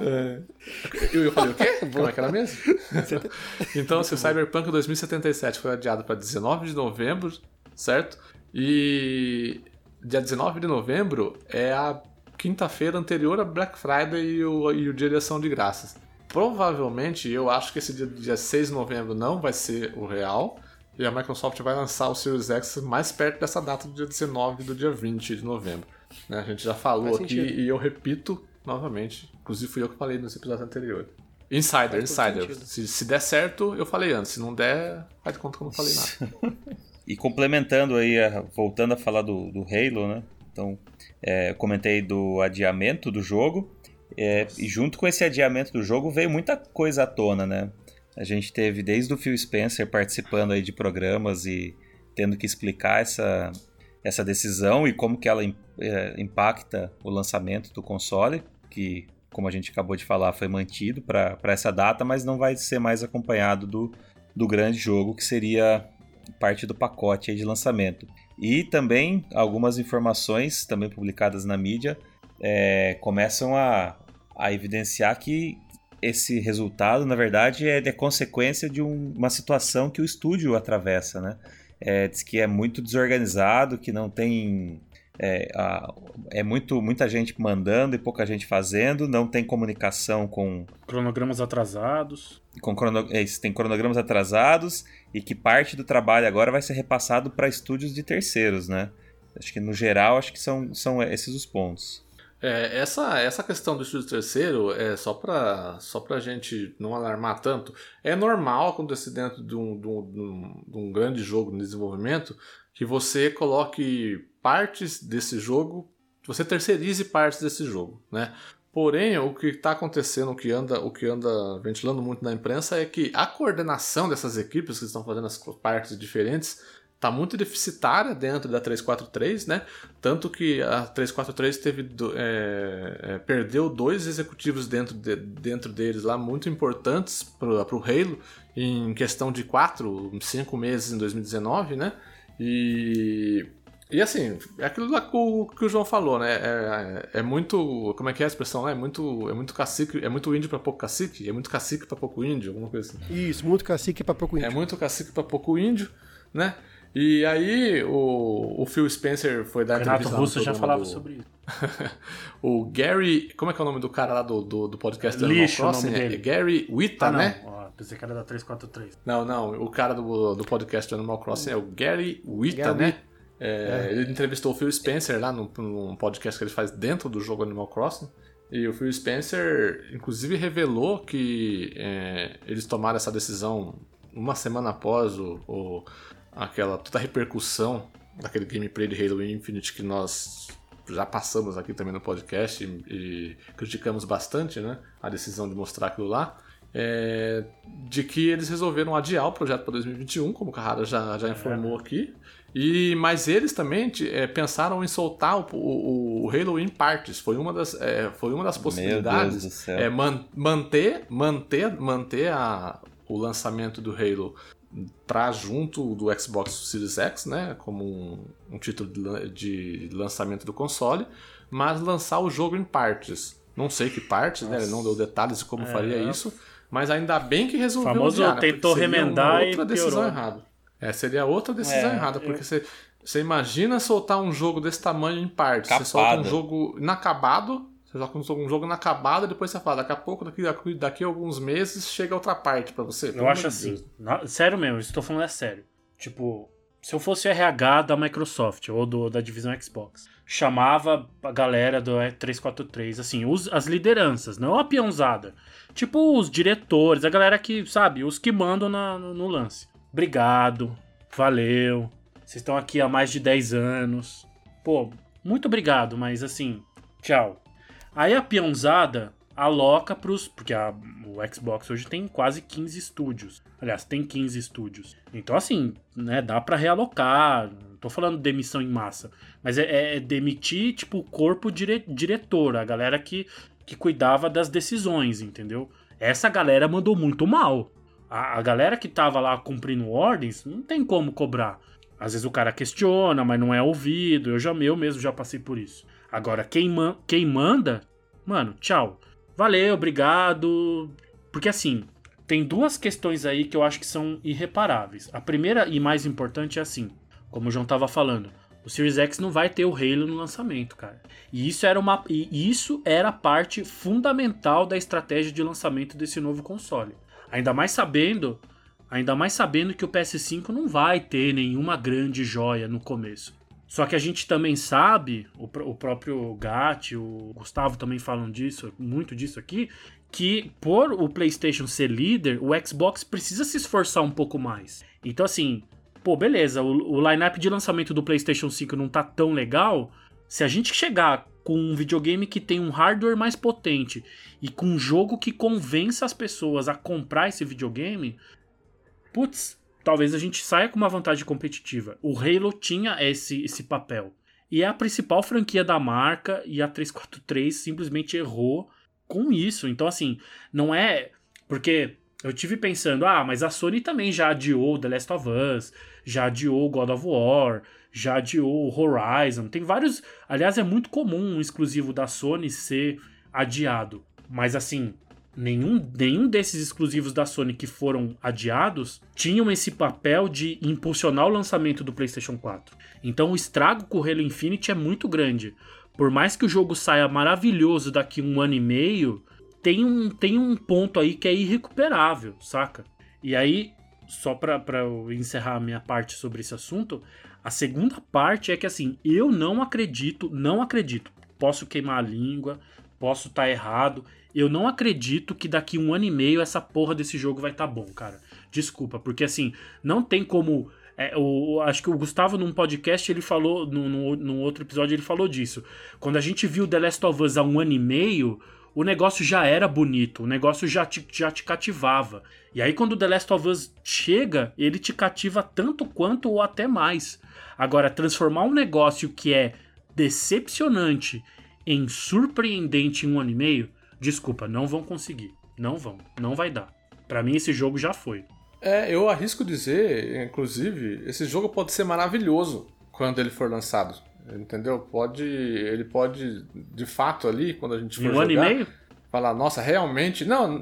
Eu, eu falei o quê? Como é que era mesmo? <laughs> então, se o Cyberpunk 2077 foi adiado para 19 de novembro, certo? E dia 19 de novembro é a quinta-feira anterior a Black Friday e o, e o Dia de Ação de Graças. Provavelmente, eu acho que esse dia, dia 6 de novembro não vai ser o real. E a Microsoft vai lançar o Series X mais perto dessa data do dia 19 e do dia 20 de novembro. né? A gente já falou Faz aqui sentido. e eu repito novamente. Inclusive fui eu que falei nos episódios anteriores. Insider, insider. Se, se der certo, eu falei antes. Se não der, faz de conta que eu não falei nada. <laughs> E complementando aí, a- voltando a falar do, do Halo, né? Então, é, eu comentei do adiamento do jogo. É, e junto com esse adiamento do jogo veio muita coisa à tona, né? A gente teve desde o Phil Spencer participando aí de programas e tendo que explicar essa, essa decisão e como que ela é, impacta o lançamento do console, que, como a gente acabou de falar, foi mantido para essa data, mas não vai ser mais acompanhado do, do grande jogo, que seria parte do pacote de lançamento. E também algumas informações, também publicadas na mídia, é, começam a, a evidenciar que esse resultado, na verdade, é, é consequência de um- uma situação que o estúdio atravessa, né? É, diz que é muito desorganizado, que não tem. É, a- é muito, muita gente mandando e pouca gente fazendo, não tem comunicação com, Cronogramas atrasados. com crono- é tem cronogramas atrasados e que parte do trabalho agora vai ser repassado para estúdios de terceiros, né? Acho que no geral, acho que são, são esses os pontos. É, essa, essa questão do estúdio terceiro é só pra, só pra gente não alarmar tanto. É normal acontecer dentro de um, de um- de um- de grande jogo no desenvolvimento que você coloque partes desse jogo, você terceirize partes desse jogo, né? Porém, o que está acontecendo, o que, anda, o que anda ventilando muito na imprensa é que a coordenação dessas equipes que estão fazendo as partes diferentes está muito deficitária dentro da 343, né? Tanto que a 343 teve do- é, é, perdeu dois executivos dentro, de- dentro deles lá muito importantes para o Halo em questão de quatro, cinco meses em 2019, né? E e assim, é aquilo lá que o, que o João falou, né? É, é muito. Como é que é a expressão lá? É muito, é muito cacique, é muito índio para pouco cacique? É muito cacique para pouco índio, alguma coisa assim. Isso, muito cacique pra pouco É índio. muito cacique para pouco índio, né? E aí o, o Phil Spencer foi dar Renato entrevista no Russo já falava do- sobre isso. <laughs> o Gary. Como é que é o nome do cara lá do, do, do podcast do Lixo Animal o Crossing? nome É dele. Gary Wita, Ah, né? Ó, pensei que era da 343. Não, não. O cara do, do podcast Animal Crossing é o Gary Wita, Gary né? É, Ele entrevistou o Phil Spencer lá num, num podcast que ele faz dentro do jogo Animal Crossing. E o Phil Spencer, inclusive, revelou que é, eles tomaram essa decisão uma semana após o, o- aquela toda a repercussão daquele gameplay de Halo Infinite que nós já passamos aqui também no podcast e, e criticamos bastante, né? A decisão de mostrar aquilo lá. é, de que eles resolveram adiar o projeto para 2021, como o Carrara já, já informou aqui. E, mas eles também é, pensaram em soltar o, o, o Halo em partes. Foi uma das, é, foi uma das possibilidades. É, man- manter manter, manter a, o lançamento do Halo para junto do Xbox Series X, né, como um, um título de, de lançamento do console, mas lançar o jogo em partes. Não sei que partes, né, ele não deu detalhes de como faria isso, mas ainda bem que resolveu Famoso né, porque tentou seria remendar uma e outra decisão piorou. errada. É, seria outra decisão É, errada, eu- porque você, você imagina soltar um jogo desse tamanho em partes, você solta um jogo inacabado, você joga um jogo- inacabado e depois você fala, daqui a pouco, daqui, daqui, daqui a alguns meses, chega outra parte pra você. Eu acho assim, na- sério mesmo, tô falando é sério. Tipo, se eu fosse RH da Microsoft ou do, da divisão Xbox, chamava a galera do E343, assim, os, as lideranças, não a peãozada. Tipo, os diretores, a galera que, sabe, os que mandam na- no, no lance. Obrigado, valeu, vocês estão aqui há mais de 10 anos. Pô, muito obrigado, mas assim, tchau. Aí a peãozada aloca pros. Porque a- o Xbox hoje tem quase 15 estúdios. Aliás, tem 15 estúdios. Então, assim, né, dá pra realocar. Não tô falando demissão em massa. Mas é, é demitir, tipo, o corpo dire, diretor, a galera que, que cuidava das decisões, entendeu? Essa galera mandou muito mal. A, a galera que tava lá cumprindo ordens, não tem como cobrar. Às vezes o cara questiona, mas não é ouvido. Eu já eu mesmo já passei por isso. Agora, quem, man- quem manda, mano, tchau. Valeu, obrigado. Porque assim, tem duas questões aí que eu acho que são irreparáveis. A primeira e mais importante é assim, como o João tava falando, o Series X não vai ter o Halo no lançamento, cara. E isso era uma e isso era parte fundamental da estratégia de lançamento desse novo console. Ainda mais sabendo, ainda mais sabendo que o PS5 não vai ter nenhuma grande joia no começo. Só que a gente também sabe, o, o próprio Gat, o Gustavo também falam disso, muito disso aqui, que por o PlayStation ser líder, o Xbox precisa se esforçar um pouco mais. Então, assim, pô, beleza, o, o lineup de lançamento do PlayStation 5 não tá tão legal. Se a gente chegar com um videogame que tem um hardware mais potente e com um jogo que convença as pessoas a comprar esse videogame, putz, talvez a gente saia com uma vantagem competitiva. O Halo tinha esse, esse papel. E é a principal franquia da marca e a 343 simplesmente errou com isso. Então, assim, não é. Porque eu tive pensando, ah, mas a Sony também já adiou The Last of Us, já adiou God of War, já adiou Horizon. Tem vários. Aliás, é muito comum um exclusivo da Sony ser adiado. Mas assim, nenhum, nenhum desses exclusivos da Sony que foram adiados tinham esse papel de impulsionar o lançamento do PlayStation 4. Então o estrago com o Halo Infinite é muito grande. Por mais que o jogo saia maravilhoso daqui um ano e meio, tem um, tem um ponto aí que é irrecuperável, saca? E aí, só pra, pra eu encerrar a minha parte sobre esse assunto, a segunda parte é que assim, eu não acredito, não acredito. Posso queimar a língua, posso estar errado. Eu não acredito que daqui um ano e meio essa porra desse jogo vai estar bom, cara. Desculpa, porque assim, não tem como. é, o, acho que o Gustavo, num podcast, ele falou, num outro episódio, ele falou disso. Quando a gente viu The Last of Us há um ano e meio, o negócio já era bonito, o negócio já te, já te cativava. E aí, quando The Last of Us chega, ele te cativa tanto quanto ou até mais. Agora, transformar um negócio que é decepcionante em surpreendente em um ano e meio, desculpa, não vão conseguir. Não vão, não vai dar. Pra mim, esse jogo já foi. É, eu arrisco dizer, inclusive, esse jogo pode ser maravilhoso quando ele for lançado. Entendeu? Pode. Ele pode, de fato, ali, quando a gente for Em um jogar, ano e meio? falar, nossa, realmente. Não,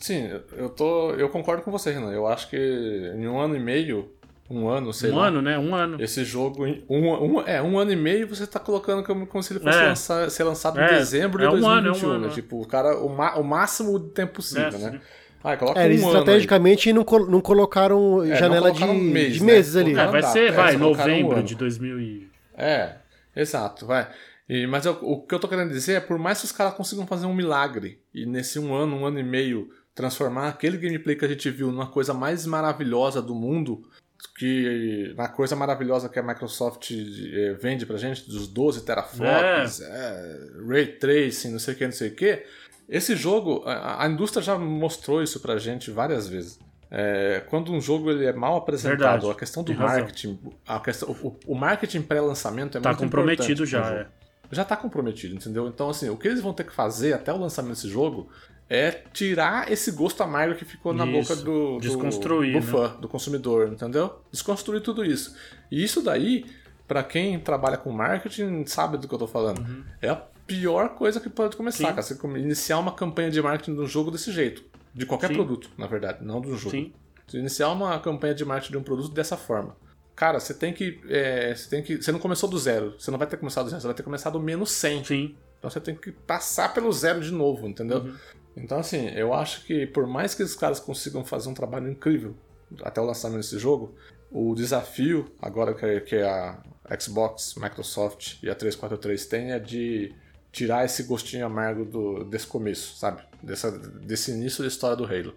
sim, eu tô. Eu concordo com você, Renan. Eu acho que em um ano e meio um ano, sei um lá. ano, né? Um ano. Esse jogo, um, um- é, um ano e meio você tá colocando como, como se ele fosse É. lançar- ser lançado É, em dezembro de é um ano, é um 2021, ano, né? é. Tipo, o cara, o, ma- o máximo de tempo possível, É, né? sim. Ah, coloca É, eles um ano aí. estrategicamente não, col- não colocaram É, janela não de, colocaram um mês, de né? meses ali. É, vai ser, é, vai, um novembro ano. de 2000 e... É, exato, vai. E, mas eu- o que eu tô querendo dizer é, por mais que os caras consigam fazer um milagre, e nesse um ano, um ano e meio, transformar aquele gameplay que a gente viu numa coisa mais maravilhosa do mundo, que na coisa maravilhosa que a Microsoft eh, vende pra gente, dos 12 teraflops, é, Ray Tracing, não sei o que, não sei o que, esse jogo, a, a indústria já mostrou isso pra gente várias vezes. É, quando um jogo ele é mal apresentado, Verdade, a questão do tem marketing, a questão, o, o marketing pré-lançamento é Tá muito comprometido importante já, é. Já está comprometido, entendeu? Então, assim, o que eles vão ter que fazer até o lançamento desse jogo é tirar esse gosto amargo que ficou na Isso, boca do, do, do né? fã, do consumidor, entendeu? Desconstruir tudo isso. E isso daí, pra quem trabalha com marketing, sabe do que eu tô falando. Uhum. É a pior coisa que pode começar, Sim. cara. Você iniciar uma campanha de marketing de um jogo desse jeito. De qualquer Sim. produto, na verdade, não de um jogo. Sim. Você iniciar uma campanha de marketing de um produto dessa forma. Cara, você tem que. é, você tem que. Você não começou do zero. Você não vai ter começado do zero, você vai ter começado do menos 100. Sim. Então você tem que passar pelo zero de novo, entendeu? Uhum. Então, assim, eu acho que por mais que os caras consigam fazer um trabalho incrível até o lançamento desse jogo, o desafio, agora que, a Xbox, Microsoft e a 343 têm, é de tirar esse gostinho amargo do, desse começo, sabe? Desse início da história do Halo.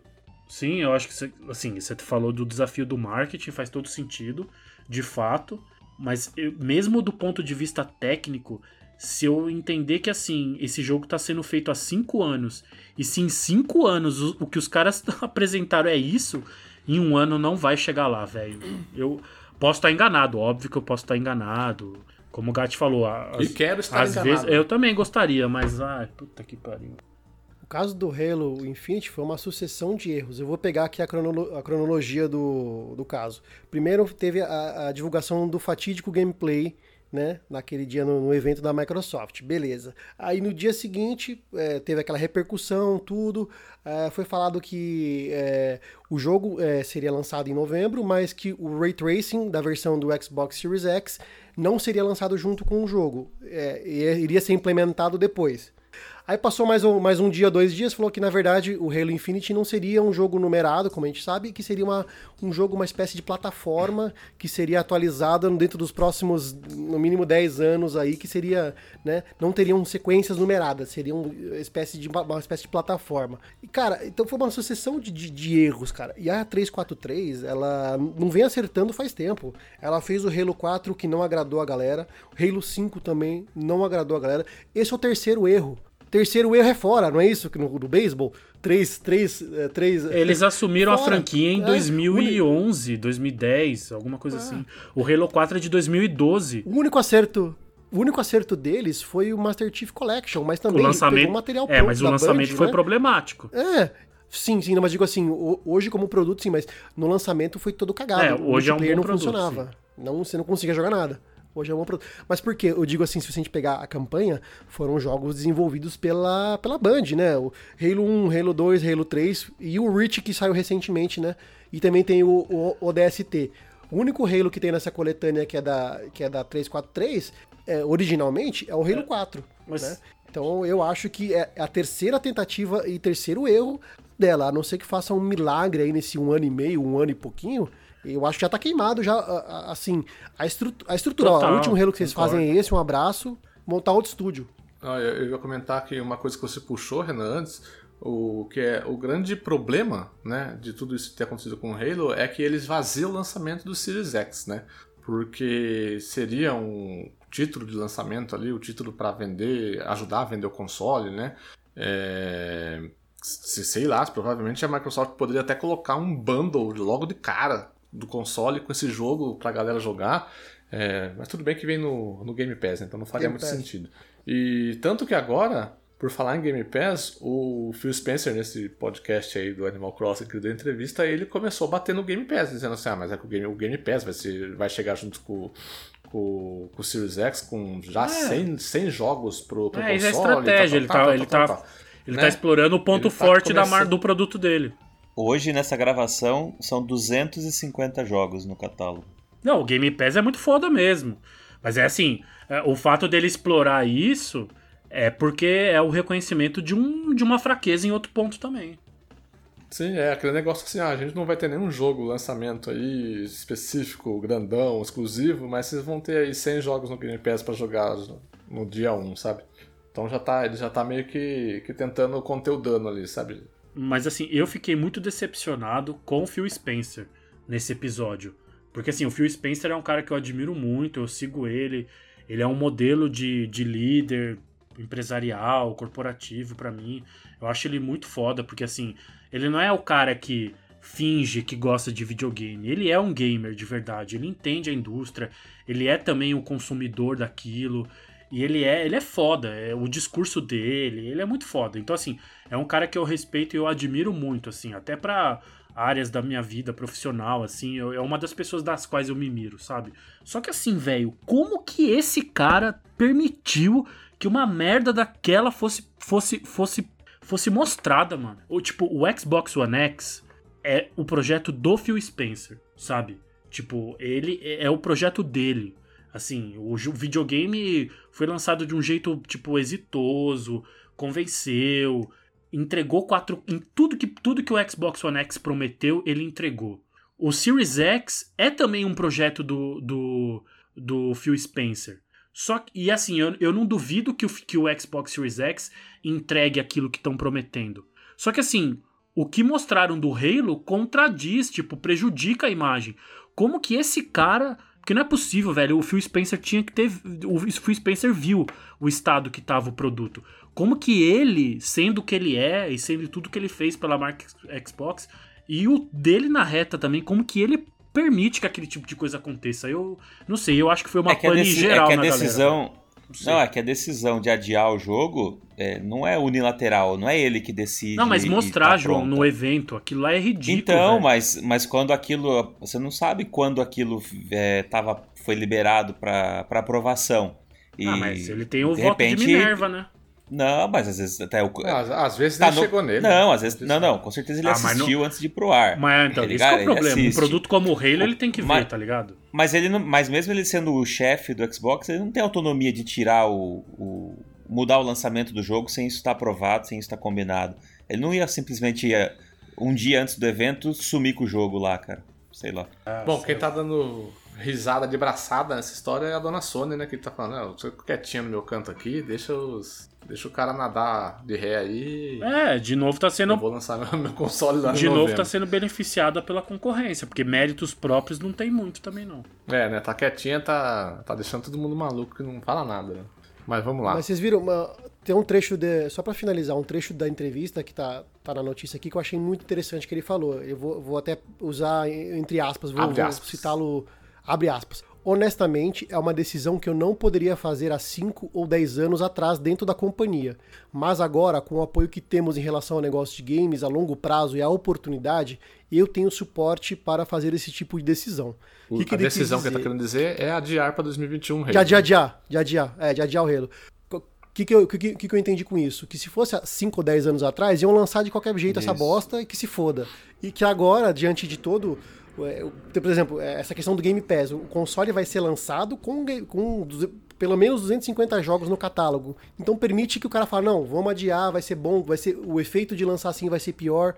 Sim, eu acho que você, assim, você falou do desafio do marketing, faz todo sentido, de fato. Mas eu- mesmo do ponto de vista técnico, se eu entender que assim, esse jogo está sendo feito há cinco anos, e se em cinco anos o, o que os caras <laughs> apresentaram é isso, em um ano não vai chegar lá, velho. Eu posso estar enganado, óbvio que eu posso estar enganado. Como o Gat falou, as, e quero estar às enganado. vezes eu também gostaria, mas ai, puta que pariu. O caso do Halo Infinite foi uma sucessão de erros. Eu vou pegar aqui a, cronolo- a cronologia do, do caso. Primeiro teve a, a divulgação do fatídico gameplay, né? Naquele dia no, no evento da Microsoft. Beleza. Aí no dia seguinte é, teve aquela repercussão, tudo. É, foi falado que é, o jogo é, seria lançado em novembro, mas que o Ray Tracing da versão do Xbox Series X não seria lançado junto com o jogo. É, e iria ser implementado depois. Aí passou mais um, mais um dia, dois dias, falou que na verdade o Halo Infinite não seria um jogo numerado, como a gente sabe, que seria uma, um jogo, uma espécie de plataforma que seria atualizada dentro dos próximos, no mínimo 10 anos aí, que seria, né, não teriam sequências numeradas, seria uma espécie de, uma espécie de plataforma. E cara, então foi uma sucessão de, de, de erros, cara. E a 343, ela não vem acertando faz tempo. Ela fez o Halo 4 que não agradou a galera, o Halo 5 também não agradou a galera. Esse é o terceiro erro. Terceiro erro é fora, não é isso? Que no, no beisebol? Três, três, é, três. Eles assumiram a Fora. franquia em É, 2011, 2010, alguma coisa assim. O Halo 4 é de 2012. O único acerto. O único acerto deles foi o Master Chief Collection, mas O também lançamento. pegou material é, mas o lançamento Band, foi né? problemático. É, sim, sim, não, mas digo assim, o- hoje como produto, sim, mas no lançamento foi todo cagado. É, O hoje é um bom não produto, funcionava. Não, você não conseguia jogar nada. Hoje é um bom produto. Mas por quê? Eu digo assim, se a gente pegar a campanha, foram jogos desenvolvidos pela, pela Band, né? O Halo 1, Halo 2, Halo 3 e o Reach que saiu recentemente, né? E também tem o, o ODST. O único Halo que tem nessa coletânea que é da, que é da 343, é, originalmente, é o Halo 4. mas- né? Então eu acho que é a terceira tentativa e terceiro erro dela, a não ser que faça um milagre aí nesse um ano e meio, um ano e pouquinho. Eu acho que já tá queimado, já, assim, a, estru a estrutura. ó, Total, o último Halo que vocês concordo. fazem é esse, um abraço, montar outro estúdio. Ah, eu eu ia comentar que uma coisa que você puxou, Renan, antes, o que é o grande problema, né, de tudo isso ter acontecido com o Halo é que eles vaziam o lançamento do Series X, né? Porque seria um título de lançamento ali, o título para vender, ajudar a vender o console, né? É, se- sei lá, provavelmente a Microsoft poderia até colocar um bundle logo de cara do console com esse jogo pra galera jogar. É, mas tudo bem que vem no, no Game Pass, né? então não faria Game muito Pass. sentido. E tanto que agora, por falar em Game Pass, o Phil Spencer, nesse podcast aí do Animal Crossing que ele deu entrevista, ele começou a bater no Game Pass, dizendo assim, ah, mas é que o Game, o Game Pass vai, ser, vai chegar junto com, com, com o Series X com já É. 100, 100 jogos pro, pro É, é console. estratégia, ele tá- ele tá- Ele né? tá explorando o ponto Ele tá forte da começando- mar do produto dele. Hoje, nessa gravação, são 250 jogos no catálogo. Não, o Game Pass é muito foda mesmo. Mas é assim, é, o fato dele explorar isso é porque é o reconhecimento de, um, de uma fraqueza em outro ponto também. Sim, é aquele negócio assim, ah, a gente não vai ter nenhum jogo lançamento aí específico, grandão, exclusivo, mas vocês vão ter aí 100 jogos no Game Pass para jogar no dia 1, sabe? Então já tá, ele já tá meio que, que tentando conter o dano ali, sabe? Mas assim, eu fiquei muito decepcionado com o Phil Spencer nesse episódio. Porque assim, o Phil Spencer é um cara que eu admiro muito, eu sigo ele, ele é um modelo de, de líder empresarial, corporativo para mim. Eu acho ele muito foda, porque assim, ele não é o cara que finge que gosta de videogame. Ele é um gamer de verdade. Ele entende a indústria. Ele é também o consumidor daquilo. E ele é, ele é foda. É o discurso dele. Ele é muito foda. Então, assim, é um cara que eu respeito e eu admiro muito, assim, até para áreas da minha vida profissional, assim, eu, é uma das pessoas das quais eu me miro, sabe? Só que assim, velho, como que esse cara permitiu que uma merda daquela fosse fosse fosse fosse mostrada, mano. Ou tipo, o Xbox One X é o projeto do Phil Spencer, sabe? Tipo, ele é, é o projeto dele. Assim, o videogame foi lançado de um jeito, tipo, exitoso, convenceu, entregou quatro. Em tudo que, tudo que o Xbox One X prometeu, ele entregou. O Series X é também um projeto do, do, do Phil Spencer. Só que, e assim, eu, eu não duvido que o, que o Xbox Series X entregue aquilo que estão prometendo. Só que assim, o que mostraram do Halo contradiz, tipo, prejudica a imagem. Como que esse cara. Porque não é possível, velho. O Phil Spencer tinha que ter. O Phil Spencer viu o estado que tava o produto. Como que ele, sendo o que ele é e sendo tudo que ele fez pela marca Xbox, e o dele na reta também, como que ele permite que aquele tipo de coisa aconteça. Eu não sei, eu acho que foi uma é pane geral é que a decisão, galera. Não, não, é que a decisão de adiar o jogo é, não é unilateral, não é ele que decide. Não, mas mostrar, tá João, no evento, aquilo lá é ridículo. Então, mas, mas quando aquilo. Você não sabe quando aquilo é, tava, foi liberado para aprovação. E, ah, mas ele tem o voto repente, de Minerva, né? Não, mas às vezes até o. Às, às vezes tá nem no... chegou nele. Não, às vezes. Não, não, com certeza ele ah, assistiu não... antes de ir pro ar. Mas então, esse é o problema. Um produto como o Halo, ele tem que ver, mas, tá ligado? Mas ele não. Mas mesmo ele sendo o chefe do Xbox, ele não tem autonomia de tirar o, o. mudar o lançamento do jogo sem isso estar aprovado, sem isso estar combinado. Ele não ia simplesmente ia, um dia antes do evento sumir com o jogo lá, cara. Sei lá. Ah, Bom, sei quem tá dando risada de braçada nessa história é a dona Sônia, né? Que tá falando, ah, eu tô quietinha no meu canto aqui, deixa os Deixa o cara nadar de ré aí. É, de novo tá sendo. Eu vou lançar meu console lá De novo novembro. tá sendo beneficiada pela concorrência, porque méritos próprios não tem muito também, não. É, né? Tá quietinha, tá, tá deixando todo mundo maluco que não fala nada, né? Mas vamos lá. Mas vocês viram, uma, tem um trecho de. Só para finalizar, um trecho da entrevista que tá, tá na notícia aqui que eu achei muito interessante que ele falou. Eu vou, vou até usar entre aspas, vou, vou citá-lo. Abre aspas honestamente, é uma decisão que eu não poderia fazer há 5 ou 10 anos atrás dentro da companhia. Mas agora, com o apoio que temos em relação ao negócio de games a longo prazo e a oportunidade, eu tenho suporte para fazer esse tipo de decisão. O, que a decisão que ele está querendo dizer é adiar para 2021 Halo. De adiar, de adiar, é, de adiar o Halo. O que, que, eu, que, que, eu entendi com isso? Que se fosse há 5 ou 10 anos atrás, iam lançar de qualquer jeito isso. essa bosta e que se foda. E que agora, diante de todo por exemplo, é, essa questão do Game Pass, o console vai ser lançado com, com pelo menos 250 jogos no catálogo. Então permite que o cara fale, não, vamos adiar, vai ser bom, vai ser o efeito de lançar assim vai ser pior.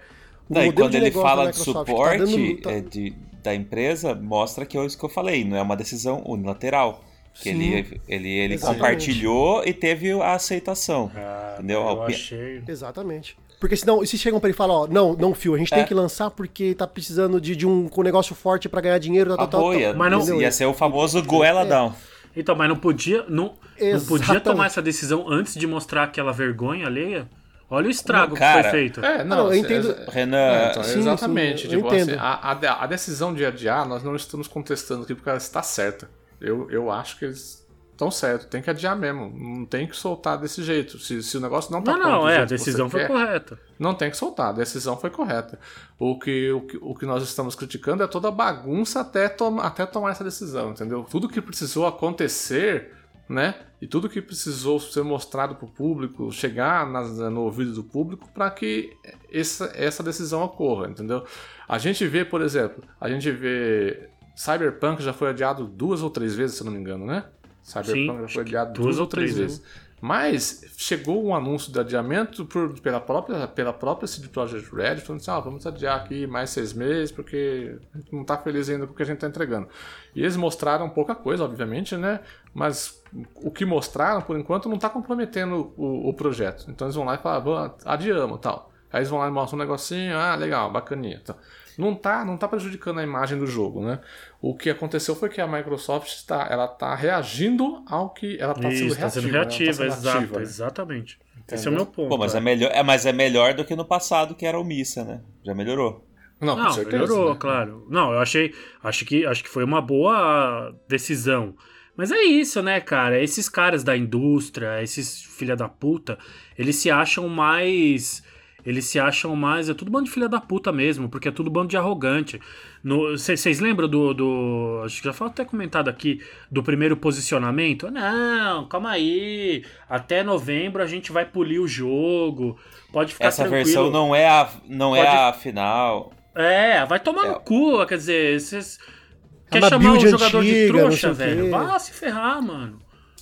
O não, e quando ele fala de tá suporte tá dando, tá... de, da empresa, mostra que é isso que eu falei, não é uma decisão unilateral. Que Sim, ele, ele, ele compartilhou e teve a aceitação. Ah, entendeu? Eu achei. Exatamente. Porque senão, se chegam para ele e falam, ó, não, não, Fio, a gente é. tem que lançar porque tá precisando de, de um, um negócio forte para ganhar dinheiro, tal, tal, tal, Mas não, ia ser o famoso goela down. É. Então, mas não podia, não, não podia tomar essa decisão antes de mostrar aquela vergonha alheia? Olha o estrago cara, que foi feito. É, não, não eu entendo. Renan, é, então, sim, exatamente. Sim, tipo, eu entendo. Assim, a, a, decisão de adiar, nós não estamos contestando aqui porque ela está certa. Eu, eu acho que eles Tão certo, tem que adiar mesmo. Não tem que soltar desse jeito. Se, se o negócio não tá Não, não, é, a decisão foi quer, correta. Não tem que soltar, a decisão foi correta. O que, o que, o que nós estamos criticando é toda a bagunça até, até tomar essa decisão, entendeu? Tudo que precisou acontecer né? E tudo que precisou ser mostrado para o público, chegar nas, no ouvido do público para que essa, essa decisão ocorra, entendeu? A gente vê, por exemplo, a gente vê Cyberpunk já foi adiado duas ou três vezes, se não me engano, né? Cyberpunk Sim, já foi adiado duas duas, ou três três vezes. Mas chegou um anúncio de adiamento por, pela, própria, pela própria CD Projekt Red, falando assim: ah, vamos adiar aqui mais seis meses, porque a gente não está feliz ainda com o que a gente está entregando. E eles mostraram pouca coisa, obviamente, né? Mas o que mostraram, por enquanto, não está comprometendo o, o, projeto. Então eles vão lá e falam: adiamos tal. Aí eles vão lá e mostram um negocinho, ah, legal, bacaninha. Não está não tá prejudicando a imagem do jogo, né? O que aconteceu foi que a Microsoft está, ela tá reagindo ao que ela está sendo Isso, tá reativa. sendo né? Ela tá reativa, sendo exato, ativa, né? exatamente. Esse é o Entendeu? meu ponto. Pô, mas é. é, melhor, é, mas é melhor do que no passado, que era omissa, né? Já melhorou. Não, com Não, certeza, melhorou, né? claro. Não, eu achei. Acho que, acho que foi uma boa decisão. Mas é isso, né, cara? Esses caras da indústria, esses filha da puta, eles se acham mais. Eles se acham mais. É tudo bando de filha da puta mesmo, porque é tudo bando de arrogante. Vocês lembram do, do. Acho que já foi até comentado aqui. Do primeiro posicionamento? Não, calma aí. Até novembro a gente vai polir o jogo. Pode ficar Essa tranquilo. versão não é a, não é Pode- a final. É, vai tomar É. no cu, quer dizer, vocês. É Quer chamar o build jogador de antiga, não trouxa, velho? Vá se ferrar, mano.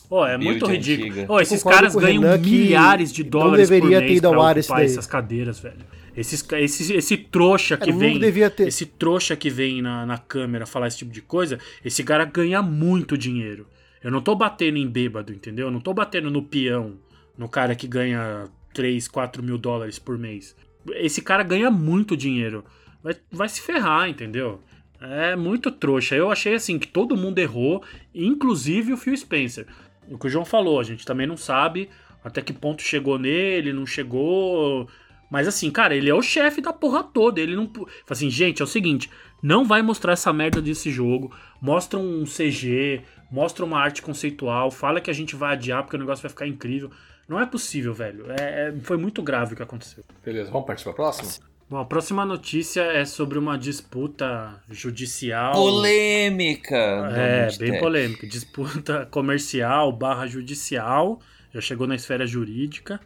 Ó, é Build muito ridículo. antiga. Ó, esses caras ganham Renan milhares de dólares deveria por ter mês ido ao pra ocupar essas cadeiras, velho. Esses, esse, esse trouxa que não vem. devia ter. Esse trouxa que vem na, na câmera falar esse tipo de coisa, esse cara ganha muito dinheiro. Eu não tô batendo em bêbado, entendeu? Eu não tô batendo no peão, no cara que ganha 3, 4 mil dólares por mês. Esse cara ganha muito dinheiro. Vai, vai se ferrar, entendeu? É muito trouxa. Eu achei assim que todo mundo errou, inclusive o Phil Spencer. O que o João falou, a gente também não sabe até que ponto chegou nele, não chegou. Mas assim, cara, ele é o chefe da porra toda. Ele não. Assim, gente, é o seguinte: não vai mostrar essa merda desse jogo. Mostra um CG, mostra uma arte conceitual, fala que a gente vai adiar porque o negócio vai ficar incrível. Não é possível, velho. É, é- foi muito grave o que aconteceu. Beleza, vamos partir para a próxima? Bom, a próxima notícia é sobre uma disputa judicial. Polêmica! É, bem polêmica. Disputa <laughs> comercial barra judicial, já chegou na esfera jurídica,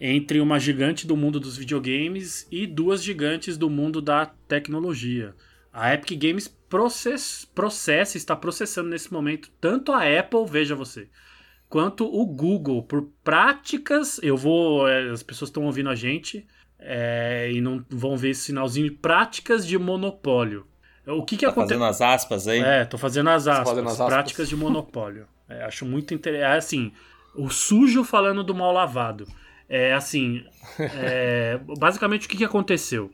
entre uma gigante do mundo dos videogames e duas gigantes do mundo da tecnologia. A Epic Games process, processa, está processando nesse momento tanto a Apple, veja você, quanto o Google por práticas. Eu vou. é, As pessoas estão ouvindo a gente é, e não vão ver esse sinalzinho. Práticas de monopólio. O que, que Tá acontece? fazendo as aspas aí? É, tô fazendo as aspas. fazendo as aspas. Práticas de monopólio. É, acho muito interessante. É assim, o sujo falando do mal lavado. É assim, é, <laughs> basicamente o que, que aconteceu?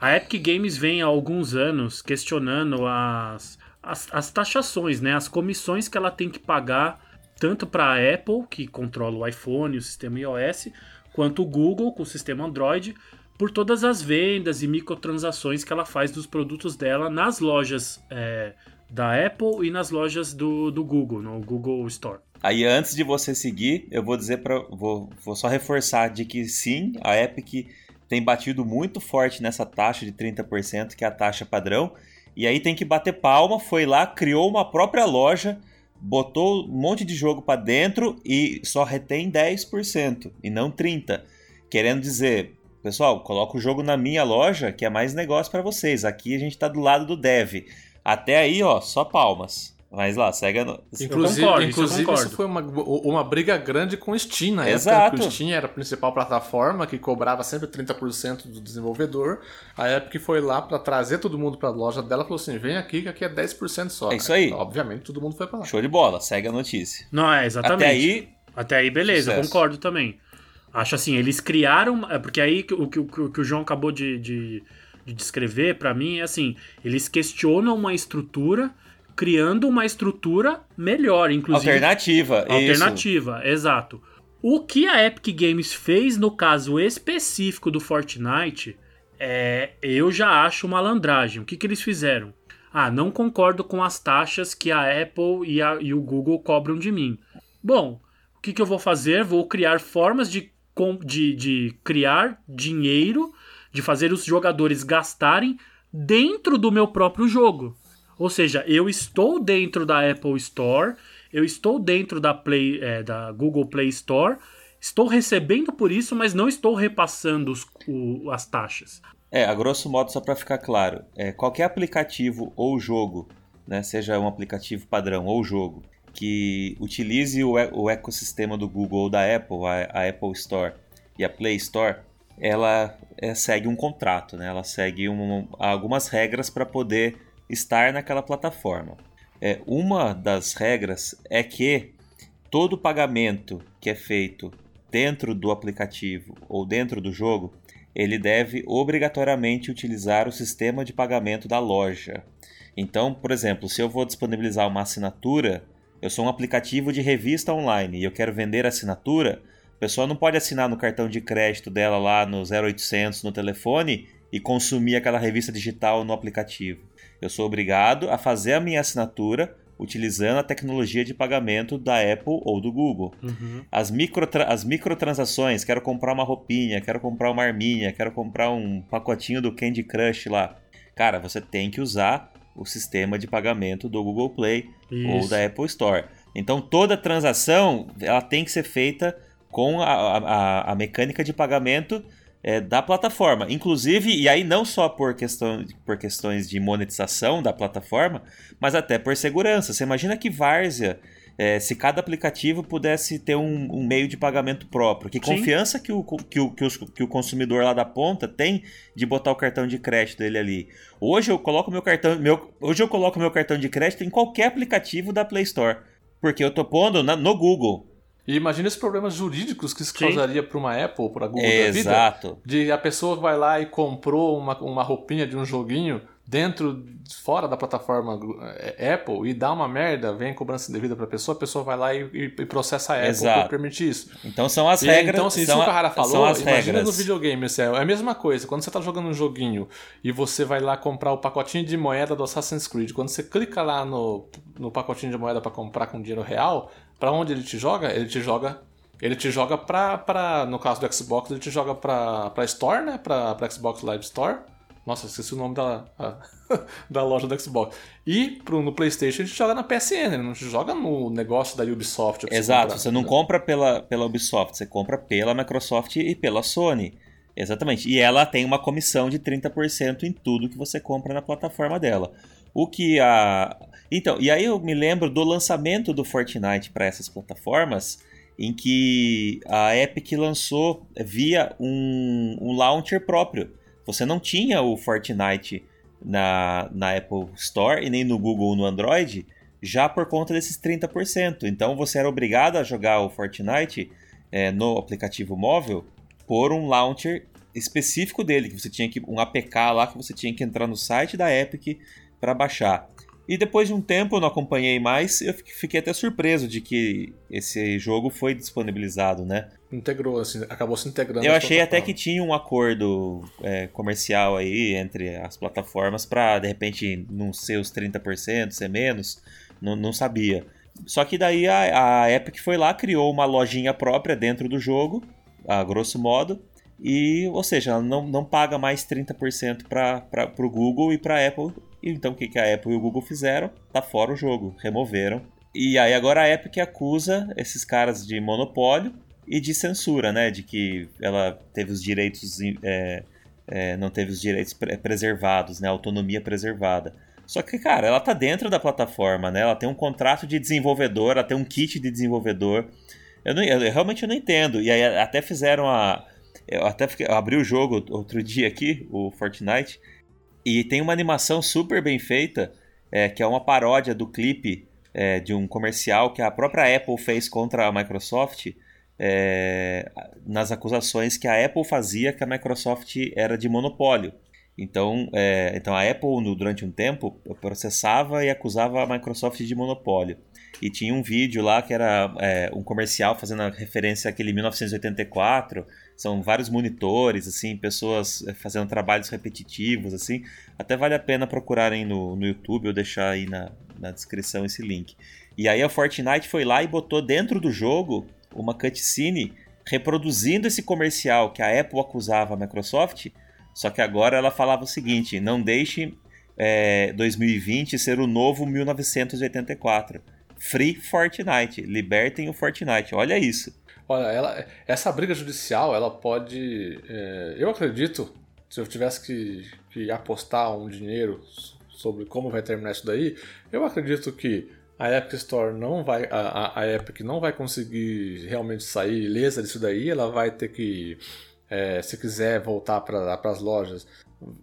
A Epic Games vem há alguns anos questionando as, as, as taxações, né? As comissões que ela tem que pagar tanto para a Apple, que controla o iPhone, o sistema iOS, quanto o Google, com o sistema Android, por todas as vendas e microtransações que ela faz dos produtos dela nas lojas é, da Apple e nas lojas do, do Google, no Google Store. Aí antes de você seguir, eu vou dizer para vou, vou só reforçar de que sim, a Epic tem batido muito forte nessa taxa de 30%, que é a taxa padrão. E aí tem que bater palma, foi lá, criou uma própria loja, botou um monte de jogo para dentro e só retém 10% e não 30. Querendo dizer, pessoal, coloca o jogo na minha loja, que é mais negócio para vocês. Aqui a gente tá do lado do dev. Até aí, ó, só palmas. Mas lá, segue a no... Inclusive, concordo, isso eu inclusive isso, concordo. foi uma, uma briga grande com o Steam na Exato. época, o Steam era a principal plataforma que cobrava sempre 30% do desenvolvedor. A Epic foi lá para trazer todo mundo para a loja dela e falou assim: vem aqui que aqui é 10% só. É isso aí. Obviamente todo mundo foi para lá. Show de bola, segue a notícia. Não, é exatamente. Até aí, Até aí, beleza, Sucesso. concordo também. Acho assim, eles criaram. É porque aí o que, o que o João acabou de, de, de descrever pra mim é assim: eles questionam uma estrutura, criando uma estrutura melhor, inclusive. alternativa. Isso. Alternativa, exato. O que a Epic Games fez no caso específico do Fortnite, é, eu já acho malandragem. O que, que eles fizeram? Ah, não concordo com as taxas que a Apple e, a- e o Google cobram de mim. Bom, o que, que eu vou fazer? Vou criar formas de, de, de criar dinheiro, de fazer os jogadores gastarem dentro do meu próprio jogo. Ou seja, eu estou dentro da Apple Store, eu estou dentro da Play, é, da Google Play Store, estou recebendo por isso, mas não estou repassando os, o, as taxas. É, a grosso modo, só para ficar claro, é, qualquer aplicativo ou jogo, né, seja um aplicativo padrão ou jogo, que utilize o, o ecossistema do Google ou da Apple, a, a Apple Store e a Play Store, ela é, segue um contrato, né? ela segue um, algumas regras para poder estar naquela plataforma. É, uma das regras é que todo pagamento que é feito dentro do aplicativo ou dentro do jogo, ele deve obrigatoriamente utilizar o sistema de pagamento da loja. Então, por exemplo, se eu vou disponibilizar uma assinatura, eu sou um aplicativo de revista online e eu quero vender assinatura, a pessoa não pode assinar no cartão de crédito dela lá no 0800 no telefone e consumir aquela revista digital no aplicativo. Eu sou obrigado a fazer a minha assinatura utilizando a tecnologia de pagamento da Apple ou do Google. Uhum. As, micro, as microtransações, quero comprar uma roupinha, quero comprar uma arminha, quero comprar um pacotinho do Candy Crush lá. Cara, você tem que usar o sistema de pagamento do Google Play Isso. ou da Apple Store. Então toda transação ela tem que ser feita com a, a, a mecânica de pagamento é, da plataforma. Inclusive, e aí não só por, questão, por questões de monetização da plataforma, mas até por segurança. Você imagina que Várzea é, se cada aplicativo pudesse ter um, um meio de pagamento próprio. Que Sim. confiança que o, que, o, que, os, que o consumidor lá da ponta tem de botar o cartão de crédito dele ali. Hoje eu coloco meu cartão, meu, hoje eu coloco meu cartão de crédito em qualquer aplicativo da Play Store. Porque eu tô pondo na, no Google. E imagina os problemas jurídicos que isso Sim. causaria para uma Apple, para a Google é, da vida. Exato. De a pessoa vai lá e comprou uma, uma roupinha de um joguinho dentro, fora da plataforma é, Apple e dá uma merda, vem cobrança indevida para a pessoa, a pessoa vai lá e, e processa a Apple Exato. por permitir isso. Então são as e, regras. Então, assim, isso que o Carrara falou, imagina regras. no videogame, assim, é a mesma coisa. Quando você está jogando um joguinho e você vai lá comprar o pacotinho de moeda do Assassin's Creed, quando você clica lá no, no pacotinho de moeda para comprar com dinheiro real, para onde ele te joga? Ele te joga ele te joga pra, pra. No caso do Xbox, ele te joga pra, pra Store, né? Pra, pra Xbox Live Store. Nossa, esqueci o nome da, a, <laughs> da loja do Xbox. E pro, no PlayStation a gente joga na PSN, ele não joga no negócio da Ubisoft. Exato, você, você não compra pela, pela Ubisoft, você compra pela Microsoft e pela Sony. Exatamente. E ela tem uma comissão de 30% em tudo que você compra na plataforma dela. O que a. Então, e aí eu me lembro do lançamento do Fortnite para essas plataformas, em que a Epic lançou via um, um launcher próprio. Você não tinha o Fortnite na, na Apple Store e nem no Google no Android, já por conta desses 30%. Então você era obrigado a jogar o Fortnite é, no aplicativo móvel por um launcher específico dele, que você tinha que um APK lá que você tinha que entrar no site da Epic para baixar. E depois de um tempo eu não acompanhei mais, eu fiquei até surpreso de que esse jogo foi disponibilizado, né? Integrou, assim, acabou se integrando. Eu achei até que tinha um acordo é, comercial aí entre as plataformas para de repente não ser os 30%, ser menos, não, não sabia. Só que daí a, a Epic foi lá, criou uma lojinha própria dentro do jogo, a grosso modo, e, ou seja, ela não, não paga mais 30% para o Google e para a Apple então o que, que a Apple e o Google fizeram? Tá fora o jogo, removeram. E aí agora a Epic acusa esses caras de monopólio e de censura, né? De que ela teve os direitos. É, é, não teve os direitos preservados, né? Autonomia preservada. Só que, cara, ela tá dentro da plataforma, né? Ela tem um contrato de desenvolvedor, ela tem um kit de desenvolvedor. Eu, não, eu realmente eu não entendo. E aí até fizeram a. Eu até fiquei, eu abri o jogo outro dia aqui, o Fortnite, e tem uma animação super bem feita, é, que é uma paródia do clipe é, de um comercial que a própria Apple fez contra a Microsoft, é, nas acusações que a Apple fazia que a Microsoft era de monopólio. Então, é, então a Apple, durante um tempo, processava e acusava a Microsoft de monopólio. E tinha um vídeo lá que era é, um comercial fazendo a referência àquele 1984. São vários monitores, assim, pessoas é, fazendo trabalhos repetitivos, assim. Até vale a pena procurarem no, no YouTube ou deixar aí na, na descrição esse link. E aí a Fortnite foi lá e botou dentro do jogo uma cutscene reproduzindo esse comercial que a Apple acusava a Microsoft só que agora ela falava o seguinte: não deixe é, 2020 ser o novo 1984. Free Fortnite. Libertem o Fortnite. Olha isso. Olha, ela, essa briga judicial, ela pode. É, eu acredito, se eu tivesse que, que apostar um dinheiro sobre como vai terminar isso daí, eu acredito que a Epic Store não vai. A, a Epic não vai conseguir realmente sair ilesa disso daí, ela vai ter que. É, se quiser voltar para as lojas,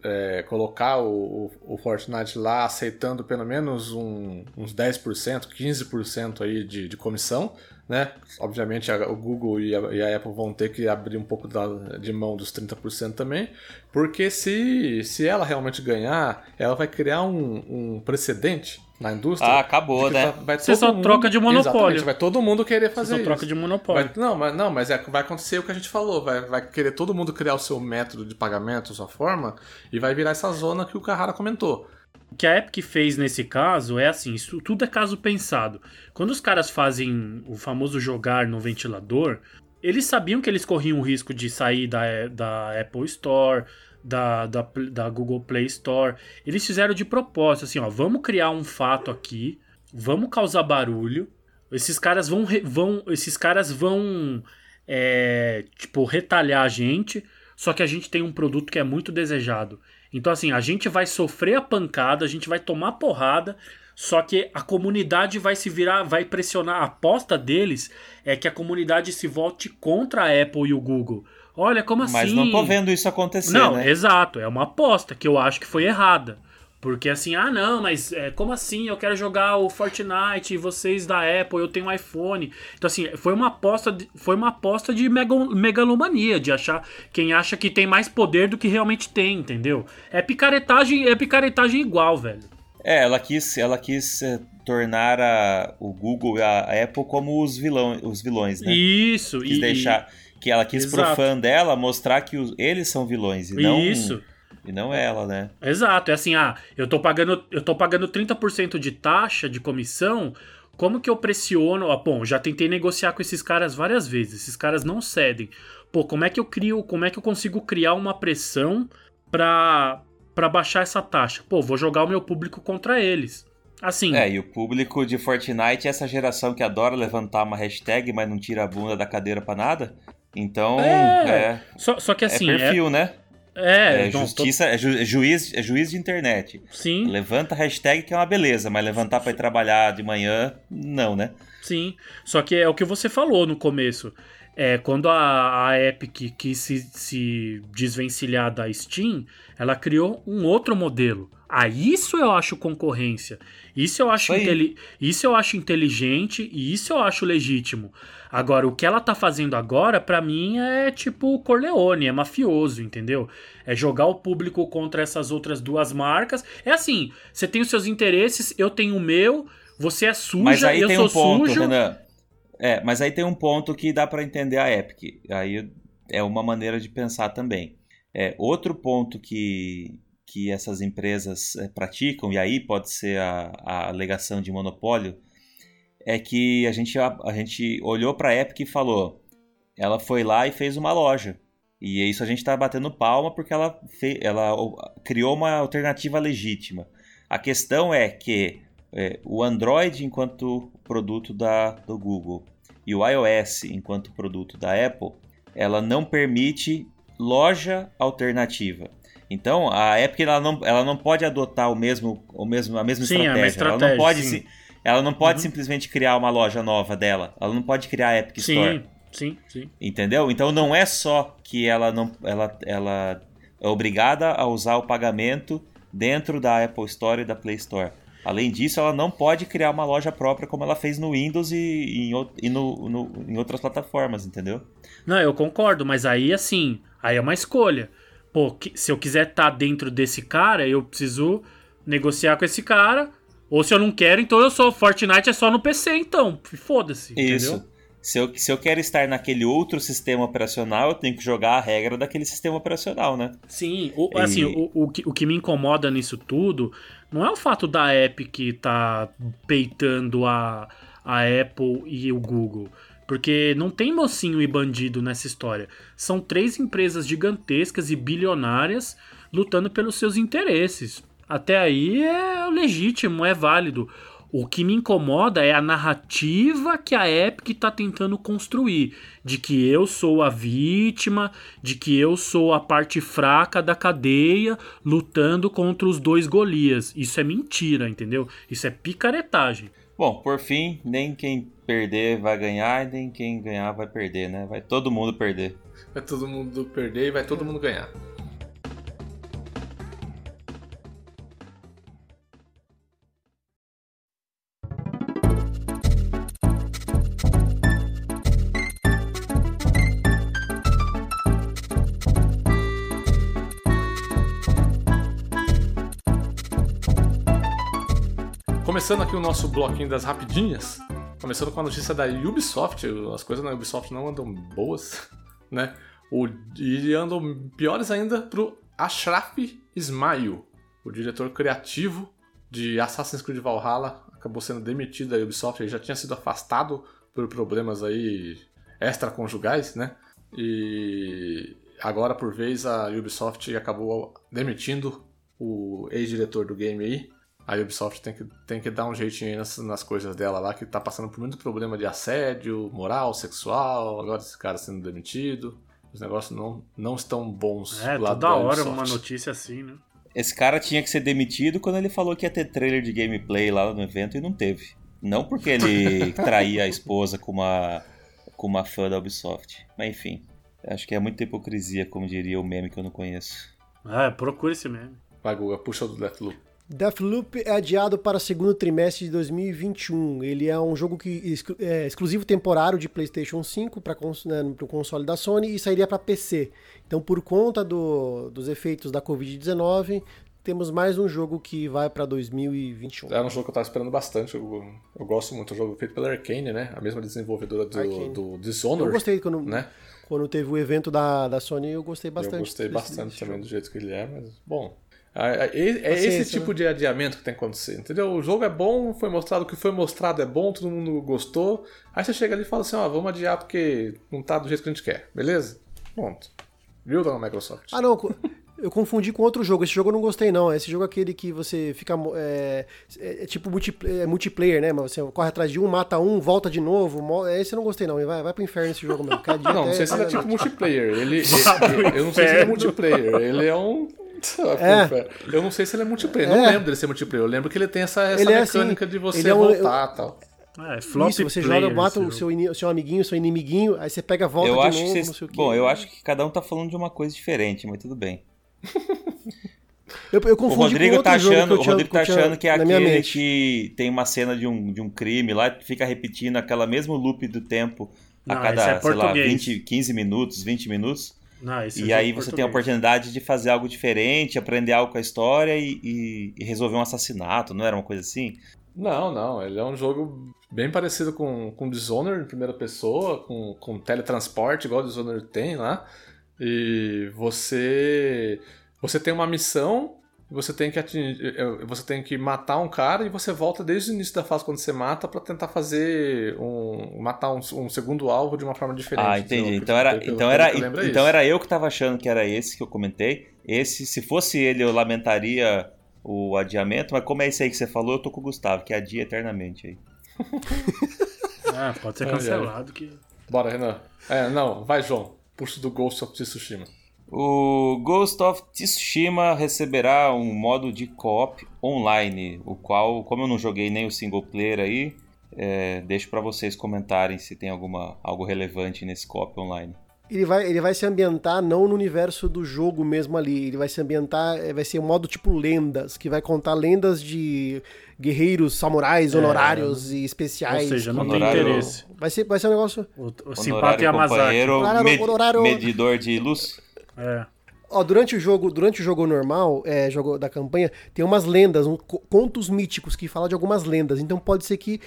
é, colocar o, o, Fortnite lá aceitando pelo menos um, uns 10%, 15% aí de, de comissão, né? Obviamente a, o Google e a, e a, Apple vão ter que abrir um pouco da, de mão dos 30% também, porque se, se ela realmente ganhar, ela vai criar um, um precedente na indústria. Ah, acabou, né? Vai Você só mundo... troca de monopólio. vai todo mundo querer fazer Você só troca de monopólio. Vai... não, mas, não, mas é, vai acontecer o que a gente falou. Vai, vai querer todo mundo criar o seu método de pagamento, a sua forma, e vai virar essa zona que o Carrara comentou. O que a Epic fez nesse caso é assim, isso tudo é caso pensado. Quando os caras fazem o famoso jogar no ventilador, eles sabiam que eles corriam o risco de sair da, da Apple Store, da, da, da Google Play Store. Eles fizeram de propósito, assim, ó, vamos criar um fato aqui, vamos causar barulho. Esses caras vão, vão esses caras vão, é, tipo, retalhar a gente. Só que a gente tem um produto que é muito desejado. Então, assim, a gente vai sofrer a pancada, a gente vai tomar porrada, só que a comunidade vai se virar, vai pressionar. A aposta deles é que a comunidade se volte contra a Apple e o Google. Olha, como assim? Mas não tô vendo isso acontecer. Não, né? exato. É uma aposta que eu acho que foi errada. Porque assim, ah não, mas é, como assim? Eu quero jogar o Fortnite vocês da Apple, eu tenho um iPhone. Então assim, foi uma aposta, de, foi uma aposta de megalomania, de achar quem acha que tem mais poder do que realmente tem, entendeu? É picaretagem, é picaretagem igual, velho. É, ela quis, ela quis é, tornar a, o Google e a Apple como os, vilão, os vilões, né? Isso, quis e, deixar que ela quis Exato. pro fã dela mostrar que os, eles são vilões e não Isso. E não ela, né? Exato, é assim, ah, eu tô pagando, eu tô pagando 30% de taxa de comissão, como que eu pressiono? Ah, bom, já tentei negociar com esses caras várias vezes, esses caras não cedem. Pô, como é que eu crio, como é que eu consigo criar uma pressão pra, pra baixar essa taxa? Pô, vou jogar o meu público contra eles. Assim. É, e o público de Fortnite é essa geração que adora levantar uma hashtag, mas não tira a bunda da cadeira pra nada. Então, é. é só, só que assim. É perfil, é, né? É, é então, justiça, tô... é, ju, é, juiz, é juiz de internet. Sim. Levanta hashtag que é uma beleza, mas levantar para ir trabalhar de manhã, não, né? Sim. Só que é o que você falou no começo. É, quando a, a Epic quis se, se desvencilhar da Steam, ela criou um outro modelo. Ah, isso eu acho concorrência. Isso eu acho, isso eu acho inteligente e isso eu acho legítimo. Agora, o que ela tá fazendo agora, para mim, é tipo Corleone, é mafioso, entendeu? É jogar o público contra essas outras duas marcas. É assim, você tem os seus interesses, eu tenho o meu, você é suja, eu tem sou um ponto, sujo. Renan. É, mas aí tem um ponto que dá para entender a Epic. Aí é uma maneira de pensar também. É, outro ponto que, que essas empresas é, praticam, e aí pode ser a, a alegação de monopólio, é que a gente, a, a gente olhou para a Epic e falou: ela foi lá e fez uma loja. E isso a gente está batendo palma porque ela, fez, ela criou uma alternativa legítima. A questão é que é, o Android, enquanto produto da, do Google, e o iOS, enquanto produto da Apple, ela não permite loja alternativa. Então, a Epic ela não, ela não pode adotar o mesmo, o mesmo, a mesma sim, estratégia. Estratégia. Ela não pode sim. se, ela não pode uhum. simplesmente criar uma loja nova dela. Ela não pode criar a Epic sim, Store. Sim, sim. Entendeu? Então não é só que ela não ela, ela é obrigada a usar o pagamento dentro da Apple Store e da Play Store. Além disso, ela não pode criar uma loja própria como ela fez no Windows e, e, e no, no, em outras plataformas, entendeu? Não, eu concordo, mas aí assim, aí é uma escolha. Pô, se eu quiser estar tá dentro desse cara, eu preciso negociar com esse cara ou se eu não quero, então eu sou. Fortnite é só no PC, então. Foda-se. Isso. Entendeu? Se eu, se eu quero estar naquele outro sistema operacional, eu tenho que jogar a regra daquele sistema operacional, né? Sim, o, e... assim, o, o, que, o que me incomoda nisso tudo não é o fato da Epic tá peitando a, a Apple e o Google. Porque não tem mocinho e bandido nessa história. São três empresas gigantescas e bilionárias lutando pelos seus interesses. Até aí é legítimo, é válido. O que me incomoda é a narrativa que a Epic tá tentando construir. De que eu sou a vítima, de que eu sou a parte fraca da cadeia lutando contra os dois Golias. Isso é mentira, entendeu? Isso é picaretagem. Bom, por fim, nem quem perder vai ganhar, nem quem ganhar vai perder, né? Vai todo mundo perder. Vai todo mundo perder e vai todo mundo ganhar. Começando aqui o nosso bloquinho das rapidinhas, começando com a notícia da Ubisoft, as coisas na Ubisoft não andam boas, <laughs> né? O, e andam piores ainda pro Ashraf Ismail, o diretor criativo de Assassin's Creed Valhalla, acabou sendo demitido da Ubisoft, ele já tinha sido afastado por problemas aí extraconjugais, né? E agora, por vez, a Ubisoft acabou demitindo o ex-diretor do game aí, a Ubisoft tem que, tem que dar um jeitinho nas, nas coisas dela lá, que tá passando por muito problema de assédio, moral, sexual, agora esse cara sendo demitido. Os negócios não, não estão bons É, lá toda da hora Ubisoft. uma notícia assim, né? Esse cara tinha que ser demitido quando ele falou que ia ter trailer de gameplay lá no evento e não teve. Não porque ele <laughs> traía a esposa com uma, com uma fã da Ubisoft. Mas enfim, acho que é muita hipocrisia, como diria o meme que eu não conheço. É, procura esse meme. Vai, Guga, puxa do Deathloop. Deathloop é adiado para o segundo trimestre de 2021. Ele é um jogo que é exclusivo temporário de PlayStation 5 para o console da Sony e sairia para PC. Então, por conta do- dos efeitos da Covid-19, temos mais um jogo que vai para 2021. Era um jogo que eu tava esperando bastante. Eu, eu gosto muito. É um jogo feito pela Arcane, né? A mesma desenvolvedora do, Arcane. do Eu Dishonored. gostei quando, né? quando teve o evento da, da Sony, eu gostei bastante. Eu gostei bastante também jogo. do jeito que ele é, mas bom. É, esse Paciência, tipo de adiamento que tem que acontecer, entendeu? O jogo é bom, foi mostrado o que foi mostrado é bom, todo mundo gostou. Aí você chega ali e fala assim: ó, vamos adiar porque não tá do jeito que a gente quer, beleza? Pronto. Viu, dona Microsoft? Ah, não. Eu confundi com outro jogo. Esse jogo eu não gostei, não. Esse jogo é aquele que você fica. É, é- é tipo multipl- é multiplayer, né? Mas você corre atrás de um, mata um, volta de novo. mo- Esse eu não gostei, não. Vai, vai pro inferno esse jogo mesmo. Não, não sei se ele é tipo multiplayer. Ele, ele- eu não sei se ele é multiplayer. Ele é um. É. Eu não sei se ele é multiplayer. Não É. lembro dele ser multiplayer. Eu lembro que ele tem essa, essa Ele é assim, mecânica de você ele é um- voltar e tal. É, flop Isso, você player joga, mata o seu, o seu amiguinho, o seu inimiguinho, aí você pega, volta eu de acho novo, que não vocês. sei o quê. Bom, eu acho que cada um tá falando de uma coisa diferente, mas tudo bem. Eu, eu O confundi com Rodrigo outro tá jogo achando, que eu o Rodrigo tá achando que é aquele que tem uma cena de um, de um crime lá que fica repetindo aquela mesmo loop do tempo a Não, cada, é sei lá, português. 20, 15 minutos, 20 minutos. Não, E jogo aí você tem a oportunidade de fazer algo diferente, aprender algo com a história e, e- e resolver um assassinato, não era uma coisa assim? Não, não. Ele é um jogo bem parecido com, com Dishonored em primeira pessoa, com, com teletransporte, igual o Dishonored tem lá. E você. Você tem uma missão. Você tem que atingir, eh, você tem que matar um cara e você volta desde o início da fase quando você mata pra tentar fazer um matar um, um segundo alvo de uma forma diferente. Ah, entendi. Então era, Pelo- então que era, é então isso. era eu que tava achando que era esse que eu comentei. Esse, se fosse ele, eu lamentaria o adiamento, mas como é esse aí que você falou, eu tô com o Gustavo, que adia eternamente aí. <laughs> Ah, pode ser cancelado que. Bora, Renan. É, não, vai, João. Puxa do Ghost of Tsushima. O Ghost of Tsushima receberá um modo de co-op online, o qual, como eu não joguei nem o single player aí, é, deixo pra vocês comentarem se tem alguma, algo relevante nesse co-op online. Ele vai, ele vai se ambientar não no universo do jogo mesmo ali, ele vai se ambientar, eh, vai ser um modo tipo lendas, que vai contar lendas de guerreiros, samurais, honorários e especiais. Ou seja, não que- tem Honorário- interesse. Vai ser, vai ser um negócio... O, o Honorário Simpata Honorário- med- honorário- medidor de luz. É. Ó, durante o jogo, durante o jogo normal, é, jogo da campanha, tem umas lendas, um, co- contos míticos que falam de algumas lendas. Então pode ser que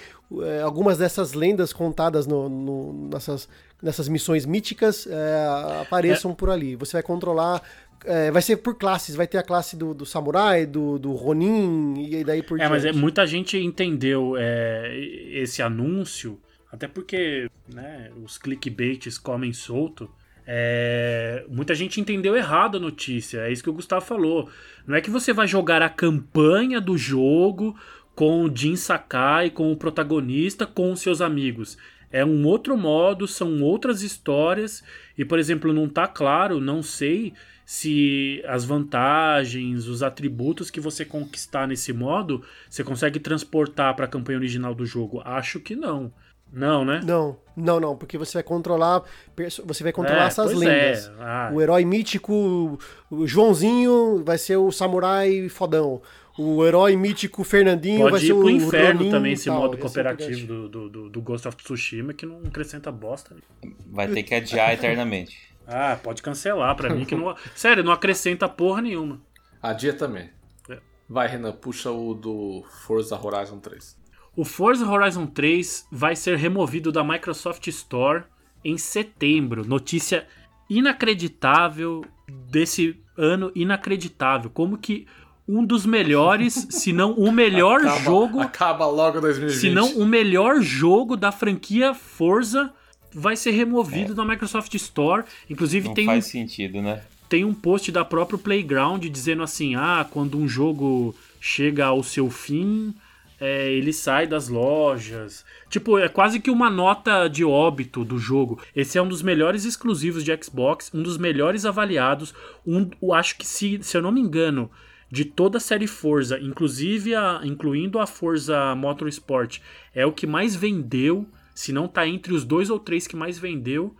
é, algumas dessas lendas contadas no- no- nessas, nessas missões míticas é, apareçam por ali. Você vai controlar. é, vai ser por classes, vai ter a classe do, do samurai, do, do Ronin, e daí por É, mas é, diante. muita gente entendeu é, esse anúncio, até porque né, os clickbaits comem solto. É, muita gente entendeu errado a notícia, é isso que o Gustavo falou. Não é que você vai jogar a campanha do jogo com o Jin Sakai, com o protagonista, com os seus amigos. É um outro modo, são outras histórias. E, por exemplo, não tá claro, não sei se as vantagens, os atributos que você conquistar nesse modo, você consegue transportar para a campanha original do jogo. Acho que não. Não, né? Não, não, não, porque você vai controlar, você vai controlar É, essas pois lendas. é. Ah. O herói mítico, o Joãozinho vai ser o samurai fodão. O herói mítico Fernandinho vai Pode ser ir o pro inferno Ronin também esse tal, modo por cooperativo do, do, do, do Ghost of Tsushima que não acrescenta bosta. Vai ter que adiar eternamente. <laughs> Ah, pode cancelar pra mim que não. Sério, não acrescenta porra nenhuma. A dia também. É. Vai, Renan, puxa o do Forza Horizon 3. O Forza Horizon 3 vai ser removido da Microsoft Store em setembro. Notícia inacreditável desse ano inacreditável. Como que um dos melhores, <laughs> se não o melhor Acaba- jogo, Acaba logo 2020. se não o melhor jogo da franquia Forza vai ser removido da Microsoft Store. Inclusive Não tem um faz sentido, né? tem um post da própria Playground dizendo assim: ah, quando um jogo chega ao seu fim, é, ele sai das lojas. Tipo, é quase que uma nota de óbito do jogo. Esse é um dos melhores exclusivos de Xbox, um dos melhores avaliados. Um, eu acho que, se, se eu não me engano, de toda a série Forza, inclusive a, incluindo a Forza Motorsport, é o que mais vendeu. Se não tá entre os dois ou três que mais vendeu.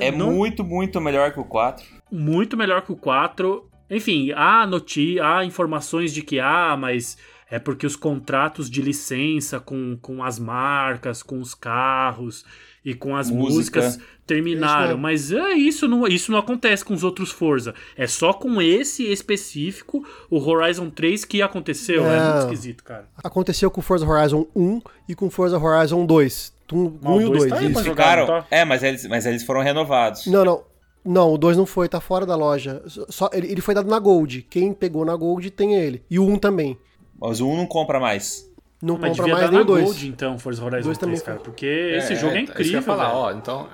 É não- muito, muito melhor que o 4. muito melhor que o 4. Enfim, há, noti há informações de que ah, mas é porque os contratos de licença com, com as marcas, com os carros e com as Música. músicas terminaram. Isso. Mas é, isso, não, isso não acontece com os outros Forza. É só com esse específico, o Horizon 3, que aconteceu. É, É. muito esquisito, cara. Aconteceu com o Forza Horizon 1 e com o Forza Horizon 2. Um, Não, um e o o dois 2. tá Eles ficaram. não tá? É, mas eles, mas eles foram renovados. Não, não. Não, o 2 não foi, tá fora da loja. Só, ele, ele foi dado na Gold. Quem pegou na Gold tem ele. E o 1 também. Mas o 1 não compra mais. Não Mas compra devia mais dar nem o 2. Gold, então, Forza Horizon Dois 3, também cara. Porque esse jogo é, isso que eu incrível, ia falar, velho. ó, então,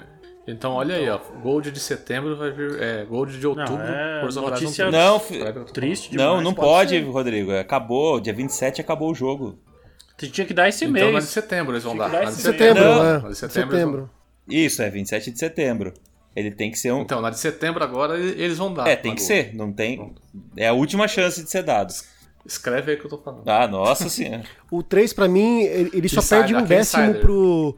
então olha aí, ó, Gold de setembro vai vir, é, Gold de outubro, é Forza notícia- Horizon 3. Não, Triste Não, demais. não pode pode, ser. Rodrigo. Acabou. Dia 27 acabou o jogo. Tinha que dar esse falando. Então na mês. de setembro eles vão Tinha dar. dar Na de esse Setembro, Não. né? Na de setembro. Setembro. Isso, é 27 de setembro. Ele tem que ser um. Então, na de setembro agora eles vão dar. é, tem que Gold. ser. Não tem. É a última chance de ser dado. Escreve aí o que eu tô falando. Ah, nossa senhora. O 3, pra mim, ele, ele só Insider, perde um décimo Insider. pro,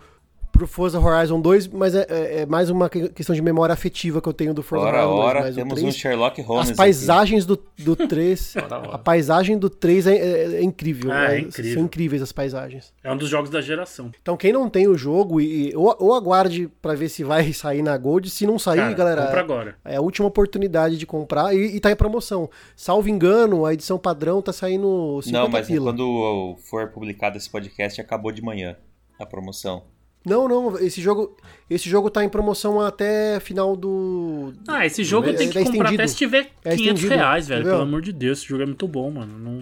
pro Forza Horizon 2, mas é, é- é mais uma que- questão de memória afetiva que eu tenho do Forza Ora, Horizon 2. ora, mas o temos 3, um Sherlock Holmes. As aqui. paisagens do, do <laughs> 3. Ora, ora. a paisagem do 3 é, é- é incrível. Ah, é né? incrível. São incríveis as paisagens. É um dos jogos da geração. Então, quem não tem o jogo, e, ou, ou aguarde pra ver se vai <laughs> sair na Gold. Se não sair, Cara, galera. compra agora. É a última oportunidade de comprar e, e tá em promoção. Salvo engano, a edição padrão tá saindo 50 Não, mas pila. quando for publicado esse podcast, acabou de manhã a promoção. Não, não, esse jogo, esse jogo tá em promoção até final do. Ah, esse jogo É- tem é que comprar estendido. até se tiver É 500 estendido, reais, velho. entendeu? Pelo amor de Deus, esse jogo é muito bom, mano. Não,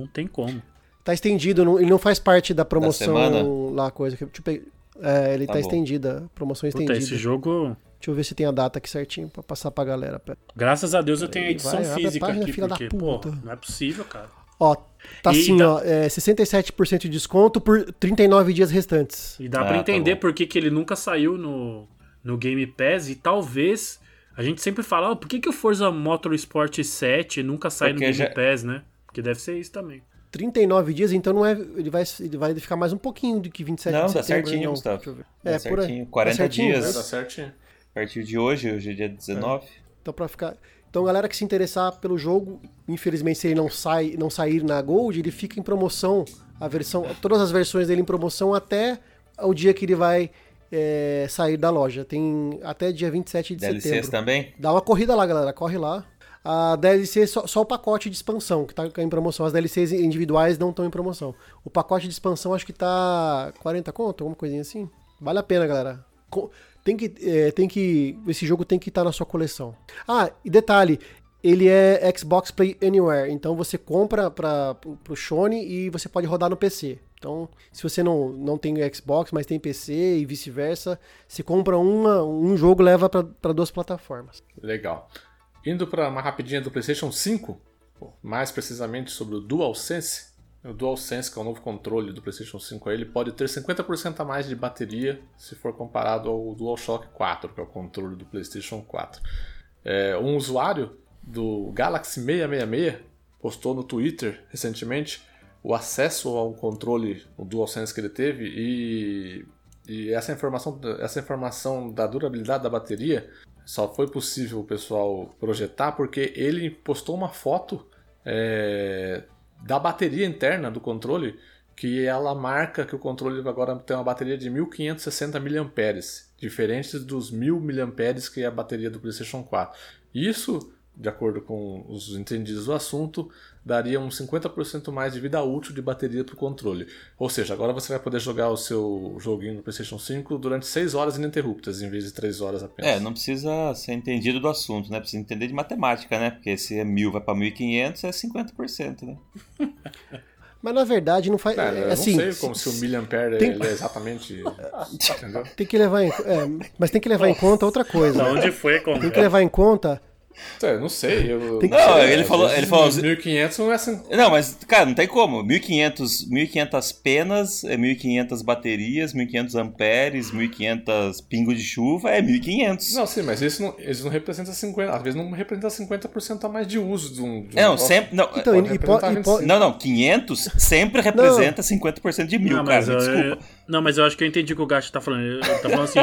não tem como. Tá estendido, não- ele não faz parte da promoção semana? lá, coisa que. Deixa eu pe- é, ele Tá tá, estendida, promoção Puta, estendida. esse jogo. Deixa eu ver se tem a data aqui certinho pra passar pra galera. Pera. Graças a Deus eu tenho a edição Vai, a física página, aqui, da porque, pô, não é possível, cara. Ó, tá E assim, dá- ó, é, 67% de desconto por 39 dias restantes. E dá Ah, pra tá entender bom. por que, que ele nunca saiu no, no Game Pass e talvez. A gente sempre fala, ó, por que, que o Forza Motorsport 7 nunca sai Porque no Game já- Pass, né? Porque deve ser isso também. 39 dias, então não é. Ele vai, ele vai ficar mais um pouquinho do que 27 Não, de dá setembro. certinho, não. Gustavo. Deixa eu ver. Dá É, por aí. certinho. Tá 40 certinho? É, dias. dá certinho. A partir de hoje, hoje é dia 19. Então, pra ficar. Então, galera que se interessar pelo jogo, infelizmente, se ele não, sai, não sair na Gold, ele fica em promoção. A versão, todas as versões dele em promoção até o dia que ele vai é, sair da loja. Tem até dia 27 de DLCs setembro. também? Dá uma corrida lá, galera. Corre lá. A DLC só, só o pacote de expansão que tá em promoção. As DLCs individuais não estão em promoção. O pacote de expansão acho que tá 40 conto, alguma coisinha assim. Vale a pena, galera. Co- Tem que, é, tem que. Esse jogo tem que estar na sua coleção. Ah, e detalhe. Ele é Xbox Play Anywhere, então você compra para pro Shone e você pode rodar no PC. Então, se você não, não tem Xbox, mas tem PC e vice-versa, você compra uma, um jogo leva para duas plataformas. Legal. Indo para uma rapidinha do PlayStation 5, pô, mais precisamente sobre o DualSense. O DualSense, que é o novo controle do PlayStation 5, ele pode ter 50% a mais de bateria se for comparado ao DualShock 4, que é o controle do PlayStation 4. É, um usuário do Galaxy 666 postou no Twitter recentemente o acesso ao controle, o DualSense que ele teve e, e essa, informação, essa informação da durabilidade da bateria só foi possível o pessoal projetar porque ele postou uma foto é, da bateria interna do controle que ela marca que o controle agora tem uma bateria de 1560 mAh, diferente dos 1000 mAh que é a bateria do PlayStation 4. Isso de acordo com os entendidos do assunto, daria uns 50% mais de vida útil de bateria para o controle. Ou seja, agora você vai poder jogar o seu joguinho no PlayStation 5 durante 6 horas ininterruptas, em vez de 3 horas apenas. É, não precisa ser entendido do assunto, né? Precisa entender de matemática, né? Porque se é 1000 vai para 1500, é 50%, né? <laughs> Mas na verdade não faz. É, eu assim, não sei como se o miliampere tem- é exatamente. <laughs> entendeu? Tem que levar em, é, mas tem que levar em conta outra coisa. Da onde foi a Tem que levar em conta. É, não sei. Eu, Tem que- Não, sei, ele falou- ele falou- 1500 não é assim. Não, mas, cara, não tem como. 1500, 1500 penas, é 1500 baterias, 1500 amperes, 1500 pingo de chuva, é 1500. Não, sim, mas isso não, isso não representa 50%. Às vezes não representa 50% a mais de uso de um. De um Não, negócio. sempre. Não, Então, Pode e, po- representar e po- 25. não, não, 500 sempre representa 50% de mil, Não, cara. eu- desculpa. não, mas eu acho que eu entendi o que o Gacho tá falando. Ele tá falando assim,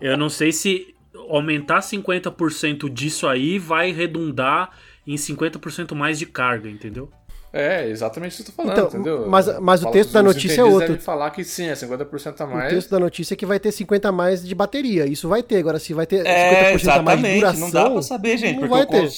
eu não sei se aumentar 50% disso aí vai redundar em 50% mais de carga, entendeu? É, exatamente isso que eu tô falando, Então, entendeu? mas- mas o texto da notícia é outro. falar que sim, é 50% a O mais. texto da notícia é que vai ter 50 a mais de bateria. Isso vai ter. Agora, se vai ter 50% É, a mais de duração. Não dá pra saber, gente, não porque vai o, ter.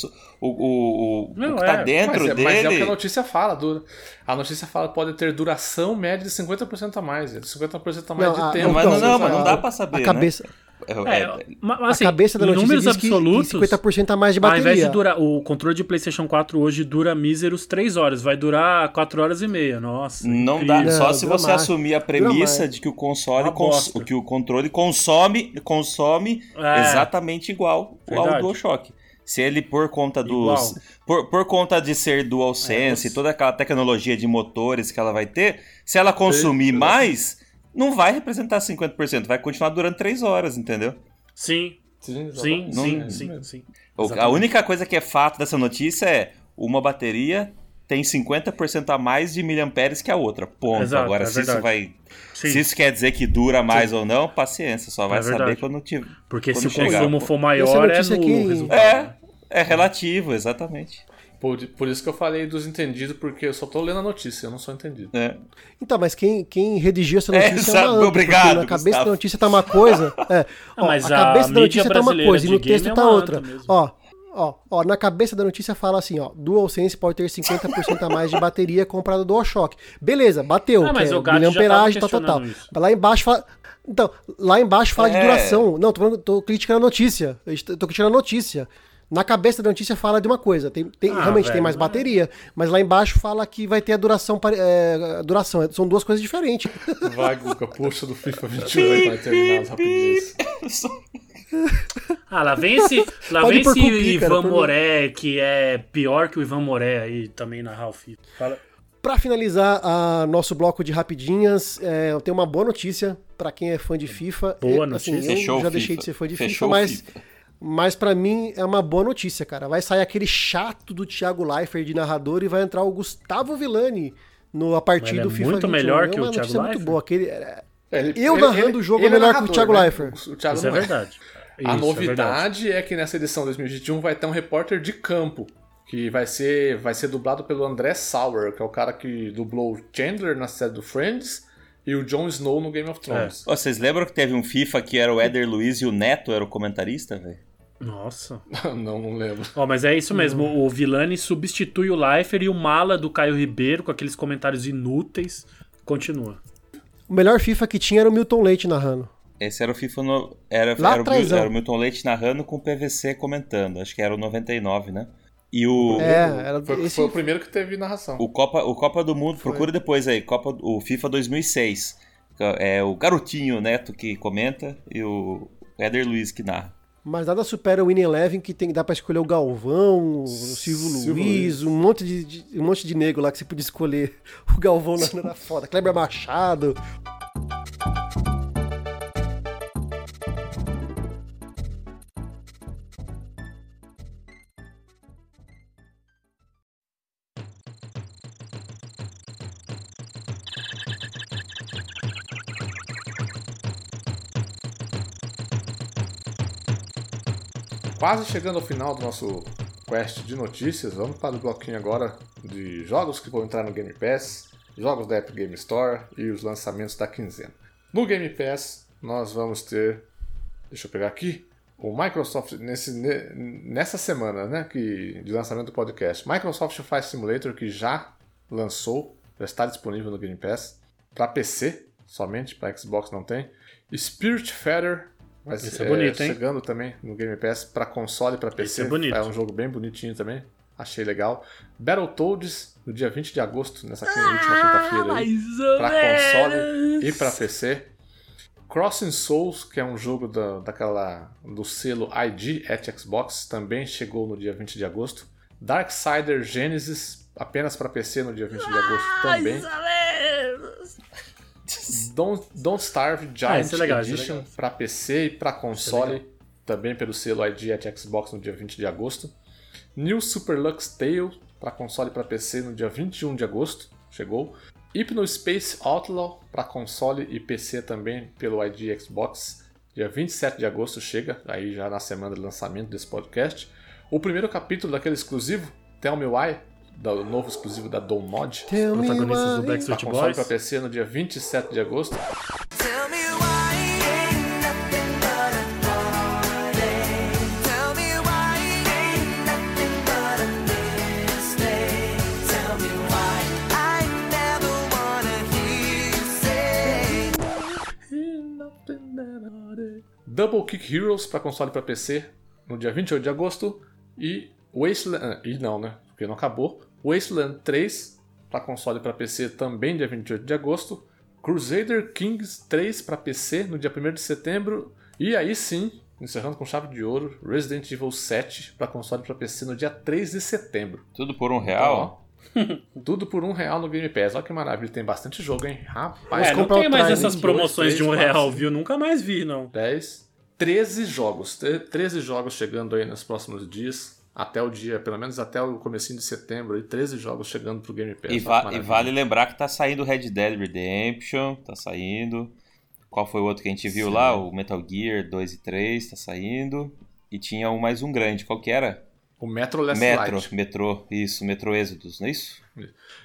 o, o, o, Não, o que tá é. dentro mas, é, dele. mas é o que a notícia fala. dura- a notícia fala que pode ter duração média de 50% a mais. de 50% a mais Não, de a- tempo. Mas Então, não, não, mas não dá pra saber. A cabeça, Né? É, É, ma- mas, assim, a cabeça da em notícia números diz que, absolutos, que 50% a mais de ao invés bateria. de durar, o controle de PlayStation 4 hoje dura míseros 3 horas, vai durar 4 horas e meia. Nossa. Não incrível. dá, só Não, se você mais. assumir a premissa de que o console, cons- que o controle consome, consome É. exatamente igual ao. DualShock. Se ele por conta dos, por, por conta de ser DualSense É, e toda aquela tecnologia de motores que ela vai ter, se ela consumir mais, não vai representar 50%, vai continuar durando 3 horas, entendeu? Sim, Sim, sim, exatamente. sim, É isso sim, sim. O- A única coisa que é fato dessa notícia é uma bateria tem 50% a mais de miliamperes que a outra. Ponto. Exato, Agora, é se isso vai. Sim. Se isso quer dizer que dura mais ou não, paciência, só vai É saber quando tiver. Porque quando se o chegar, consumo pô. for maior, é aqui- resultado. É, é relativo, exatamente. Por, por isso que eu falei dos entendidos, porque eu só tô lendo a notícia, eu não sou entendido. É. Então, mas quem, quem redigiu essa É, notícia é, sabe, uma anta, obrigado, Na cabeça Gustavo. da notícia tá uma coisa. <laughs> É, Ah, ó, mas a a cabeça da mídia notícia tá uma coisa e de no game texto é tá outra. Ó, ó, ó, na cabeça da notícia fala assim, ó, DualSense pode ter 50% a mais de bateria comprado do DualShock. Beleza, bateu, Ah, mas que é o Gato miliamperagem, tal, tal, tal. lá embaixo fala... Então, lá embaixo fala de É. duração. Não, tô, falando, tô criticando a notícia. Tô criticando a notícia. Na cabeça da notícia fala de uma coisa, tem, tem- Ah, realmente tem velho, mais mas- bateria, mas lá embaixo fala que vai ter a duração, é, a duração, são duas coisas diferentes. <laughs> Vai, Guga, puxa do FIFA 21 aí pra terminar as rapidez. <laughs> Ah, lá vem esse, lá Pode vem esse cara, Ivan mim. Moré, que é pior que o Ivan Moré aí também na Ralph. Fala. Pra finalizar a nosso bloco de rapidinhas, é, eu tenho uma boa notícia pra quem é fã de FIFA. Boa É, notícia. Assim, eu Fechou já deixei FIFA. de ser fã de Fechou FIFA, mas, FIFA. Mas para mim é uma boa notícia, cara. Vai sair aquele chato do Thiago Leifert de narrador e vai entrar o Gustavo Villani no, a partir Mas ele do é FIFA muito 21. melhor é que o Thiago notícia muito Leifert? boa. Aquele, é, É, ele- Eu narrando o jogo é melhor que o Thiago Leifert. O Thiago Isso é não é. verdade. A Isso, é verdade. novidade é, que nessa edição 2021 vai ter um repórter de campo, que vai ser, vai ser dublado pelo André Sauer, que é o cara que dublou o Chandler na série do Friends e o Jon Snow no Game of Thrones. Ô, Vocês lembram que teve um FIFA que era o Éder Luiz e o Neto era o comentarista, velho? Nossa. <laughs> não, não lembro. Ó, mas é isso mesmo. O Vilani substitui o Leifert e o Mala do Caio Ribeiro com aqueles comentários inúteis. Continua. o melhor FIFA que tinha era o Milton Leite narrando. Esse era o FIFA no. Era, Lá era, o, atrásão. Mil- era o Milton Leite narrando com o PVC comentando. Acho que era o 99, né? E o. É, era Foi, esse foi o primeiro que teve narração. O Copa, o Copa do Mundo, procura depois aí, Copa, o FIFA 2006. É o Garotinho Neto que comenta e o Éder Luiz que narra. Mas nada supera o Winning Eleven, que tem, dá pra escolher o Galvão, o Silvio Silvio Luiz, um monte de, de- um monte de nego lá que você podia escolher. <laughs> O Galvão lá era foda. Kleber Machado. Quase chegando ao final do nosso quest de notícias, vamos para o bloquinho agora de jogos que vão entrar no Game Pass, jogos da Epic Game Store e os lançamentos da quinzena. No Game Pass, nós vamos ter, deixa eu pegar aqui, o Microsoft, nesse, ne- nessa semana né, que, de lançamento do podcast, Microsoft Flight Simulator, que já lançou, já está disponível no Game Pass, para PC somente, para Xbox não tem. Spirit Feather, vai Esse ser é bonito, hein? chegando também no Game Pass para console e para PC. é bonito. um jogo bem bonitinho também, achei legal. Battletoads, no dia 20 de agosto, nessa quin- última quinta-feira aí para console e para PC. Crossing Souls, que é um jogo da, daquela, do selo ID at Xbox, também chegou no dia 20 de agosto. Darksider Genesis, apenas para PC no dia 20 de agosto também. Don't, Don't Starve Ah, Giant esse é legal, é Edition legal. para PC e para console, também pelo selo ID at Xbox no dia 20 de agosto. New Super Lux Tale para console e para PC no dia 21 de agosto, chegou. Hypno Space Outlaw para console e PC também pelo ID Xbox, dia 27 de agosto chega, aí já na semana de lançamento desse podcast. O primeiro capítulo daquele exclusivo, Tell Me Why, do novo exclusivo da me Protagonistas do para Backstreet console e Boys. para PC no dia 27 de agosto. Double Kick Heroes para console e para PC no dia 28 de agosto e Wasteland, ah, e não, né? Porque não acabou. Wasteland 3 para console e para PC também dia 28 de agosto. Crusader Kings 3 para PC no dia 1 de setembro e aí sim, encerrando com chave de ouro, Resident Evil 7 para console e para PC no dia 3 de setembro. Tudo por um Então, real? ó, <laughs> tudo por um real no Game Pass. Olha que maravilha, tem bastante jogo, hein? Rapaz, É, não tem o mais essas dois, promoções de um real, viu? Nunca mais vi, não. 10, 13 jogos. Tre- 13 jogos chegando aí nos próximos dias. Até o dia, pelo menos até o comecinho de setembro. E 13 jogos chegando pro Game Pass. E, va- e vale lembrar que tá saindo Red Dead Redemption, tá saindo. Qual foi o outro que a gente viu Sim. lá? O Metal Gear 2 e 3 tá saindo. E tinha um, mais um grande, qual que era? O Metro Last Metro, Light. Metrô, isso, Metro Exodus, não é isso?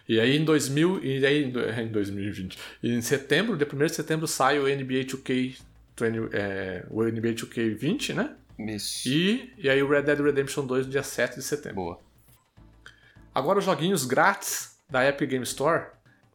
E aí em 2000, e aí em do- em 2020, e em setembro, dia 1 de setembro, sai o NBA 2K, 20, é, o NBA 2K20, né? Isso. E, e aí o Red Dead Redemption 2 no dia 7 de setembro. Boa. Agora os joguinhos grátis da Epic Game Store,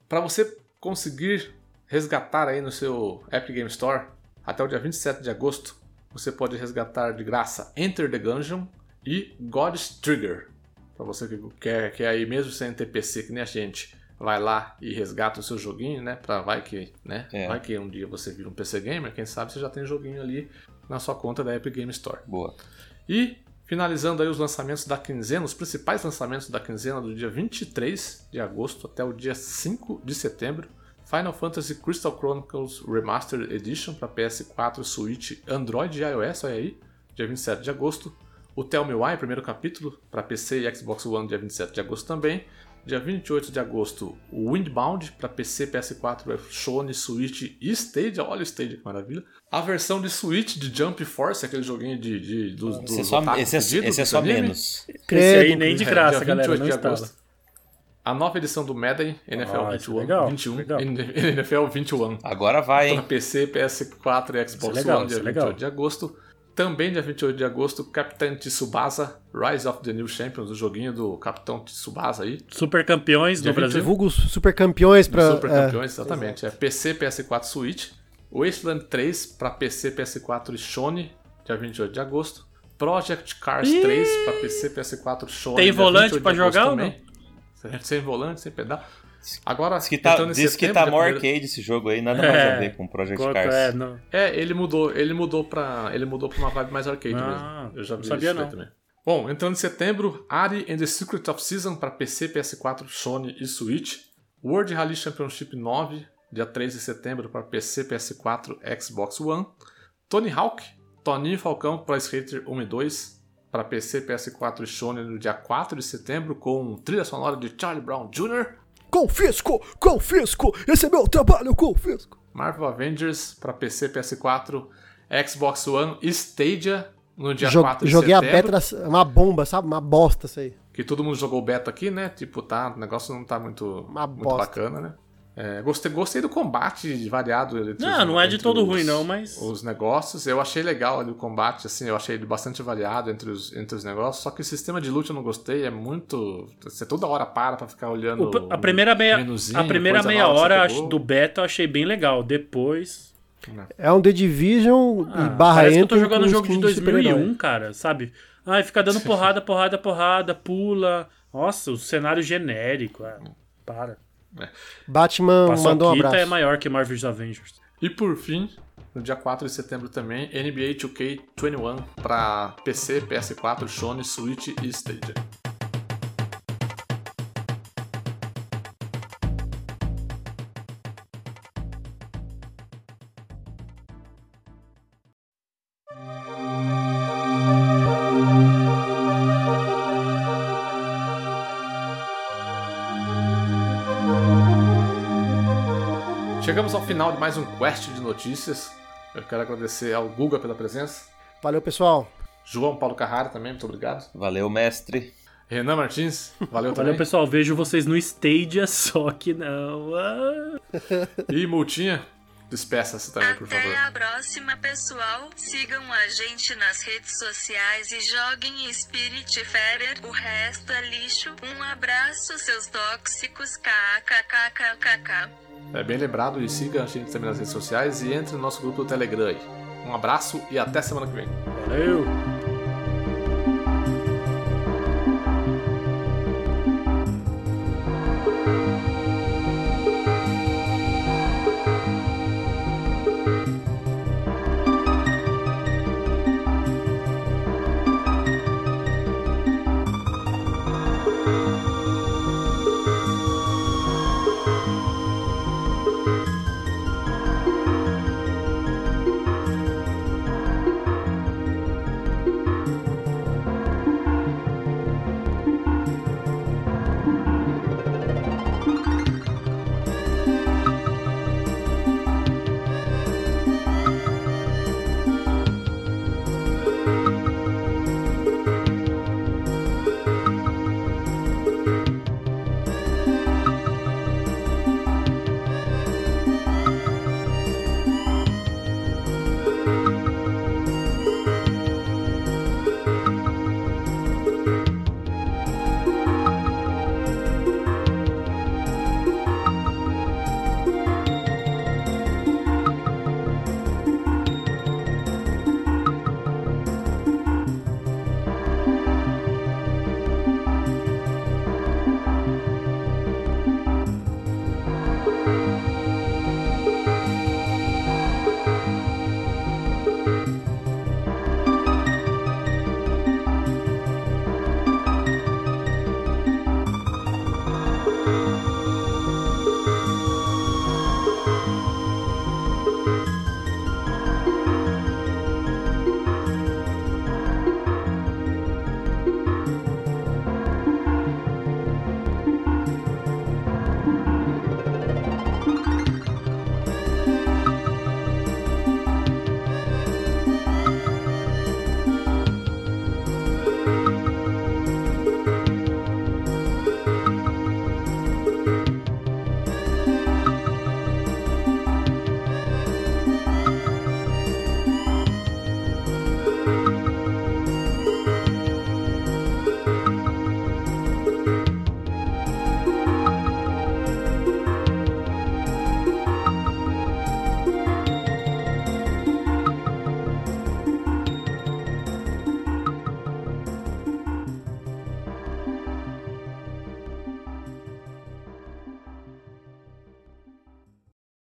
para você conseguir resgatar aí no seu Epic Game Store até o dia 27 de agosto, você pode resgatar de graça Enter the Gungeon e God's Trigger. Para você que quer, quer aí mesmo sem ter PC que nem a gente, vai lá e resgata o seu joguinho, né? Para vai que, né? É. Vai que um dia você vira um PC gamer, quem sabe você já tem joguinho ali na sua conta da Epic Game Store. Boa. E finalizando aí os lançamentos da quinzena, os principais lançamentos da quinzena do dia 23 de agosto até o dia 5 de setembro. Final Fantasy Crystal Chronicles Remastered Edition para PS4, Switch, Android e iOS, olha aí, dia 27 de agosto. O Tell Me Why, primeiro capítulo, para PC e Xbox One, dia 27 de agosto também. Dia 28 de agosto, o Windbound para PC, PS4, Sony, Switch e Stadia. Olha o Stadia, que maravilha. A versão de Switch de Jump Force, aquele joguinho de, de, dos, dos Esse é só, esse é, pedidos esse é do só anime. menos. Esse aí nem de É, graça, dia galera. 28 Não de agosto. A nova edição do Madden, NFL Ah, isso é 21, legal, 21 legal. NFL 21. Agora vai, Para hein? PC, PS4 e Xbox é legal, One, dia isso é legal. 28 de agosto. Também dia 28 de agosto, Capitão Tsubasa, Rise of the New Champions, o joguinho do Capitão Tsubasa aí. Super campeões Dia do Brasil. Vulgos super campeões pra. Super é, campeões, exatamente. É PC, PS4, Switch. Wasteland 3 para PC, PS4 e Sony, dia 28 de agosto. Project Cars Ih! 3 para PC, PS4 Sony. Tem dia volante 28 de pra agosto jogar ou também. <laughs> Sem volante, sem pedal. Agora, Diz que tá, em diz que tá more primeiro- arcade esse jogo aí, nada mais É, a ver com Project Quanto Cars. é, não. É, ele mudou, ele mudou pra. Ele mudou pra uma vibe mais arcade Ah, mesmo. Eu já não vi sabia não. também. Bom, entrando em setembro, Ari and the Secret of Season para PC, PS4, Sony e Switch. World Rally Championship 9, dia 3 de setembro para PC, PS4, Xbox One. Tony Hawk, Toninho Falcão Pro Skater 1 e 2 para PC, PS4 e Sony no dia 4 de setembro com trilha sonora de Charlie Brown Jr. Confisco! Confisco! Esse é meu trabalho, confisco! Marvel Avengers para PC, PS4, Xbox One Stadia no dia Jo- 4 de joguei a setembro. beta, na- uma bomba, sabe? Uma bosta isso aí. Que todo mundo jogou beta aqui, né? Tipo, tá, o negócio não tá muito, muito bacana, né? É, gostei, gostei do combate variado. entre Não, os- não é de todo os- ruim, não, mas- Os negócios, eu achei legal ali o combate, assim, eu achei ele bastante variado entre os, entre os negócios. Só que o sistema de loot eu não gostei, é muito. Você toda hora para pra ficar olhando. O- a primeira meia, a primeira coisa meia hora do beta eu achei bem legal. Depois. É um The Division Ah, e barra parece que eu tô jogando um jogo de skin super-herói. 2001, cara, sabe? Ai, fica dando porrada, porrada, porrada, pula. Nossa, o cenário genérico. ah, para. Batman mandou um Paçoquita abraço. é maior que Marvel's Avengers. E por fim, no dia 4 de setembro também, NBA 2K21 para PC, PS4, Sony, Switch e Stadia. Chegamos ao final de mais um Quest de notícias. Eu quero agradecer ao Guga pela presença. Valeu, pessoal. João Paulo Carrara também, muito obrigado. Valeu, mestre. Renan Martins, valeu Valeu, também. pessoal. Vejo vocês no Stadia, só que não. Ah. E Multinha, despeça-se também, por favor. Até a próxima, pessoal. Sigam a gente nas redes sociais e joguem Spirit Fairer. O resto é lixo. Um abraço, seus tóxicos. KKKKKK. É bem lembrado e siga a gente também nas redes sociais e entre no nosso grupo do Telegram. Um abraço e até semana que vem. Valeu!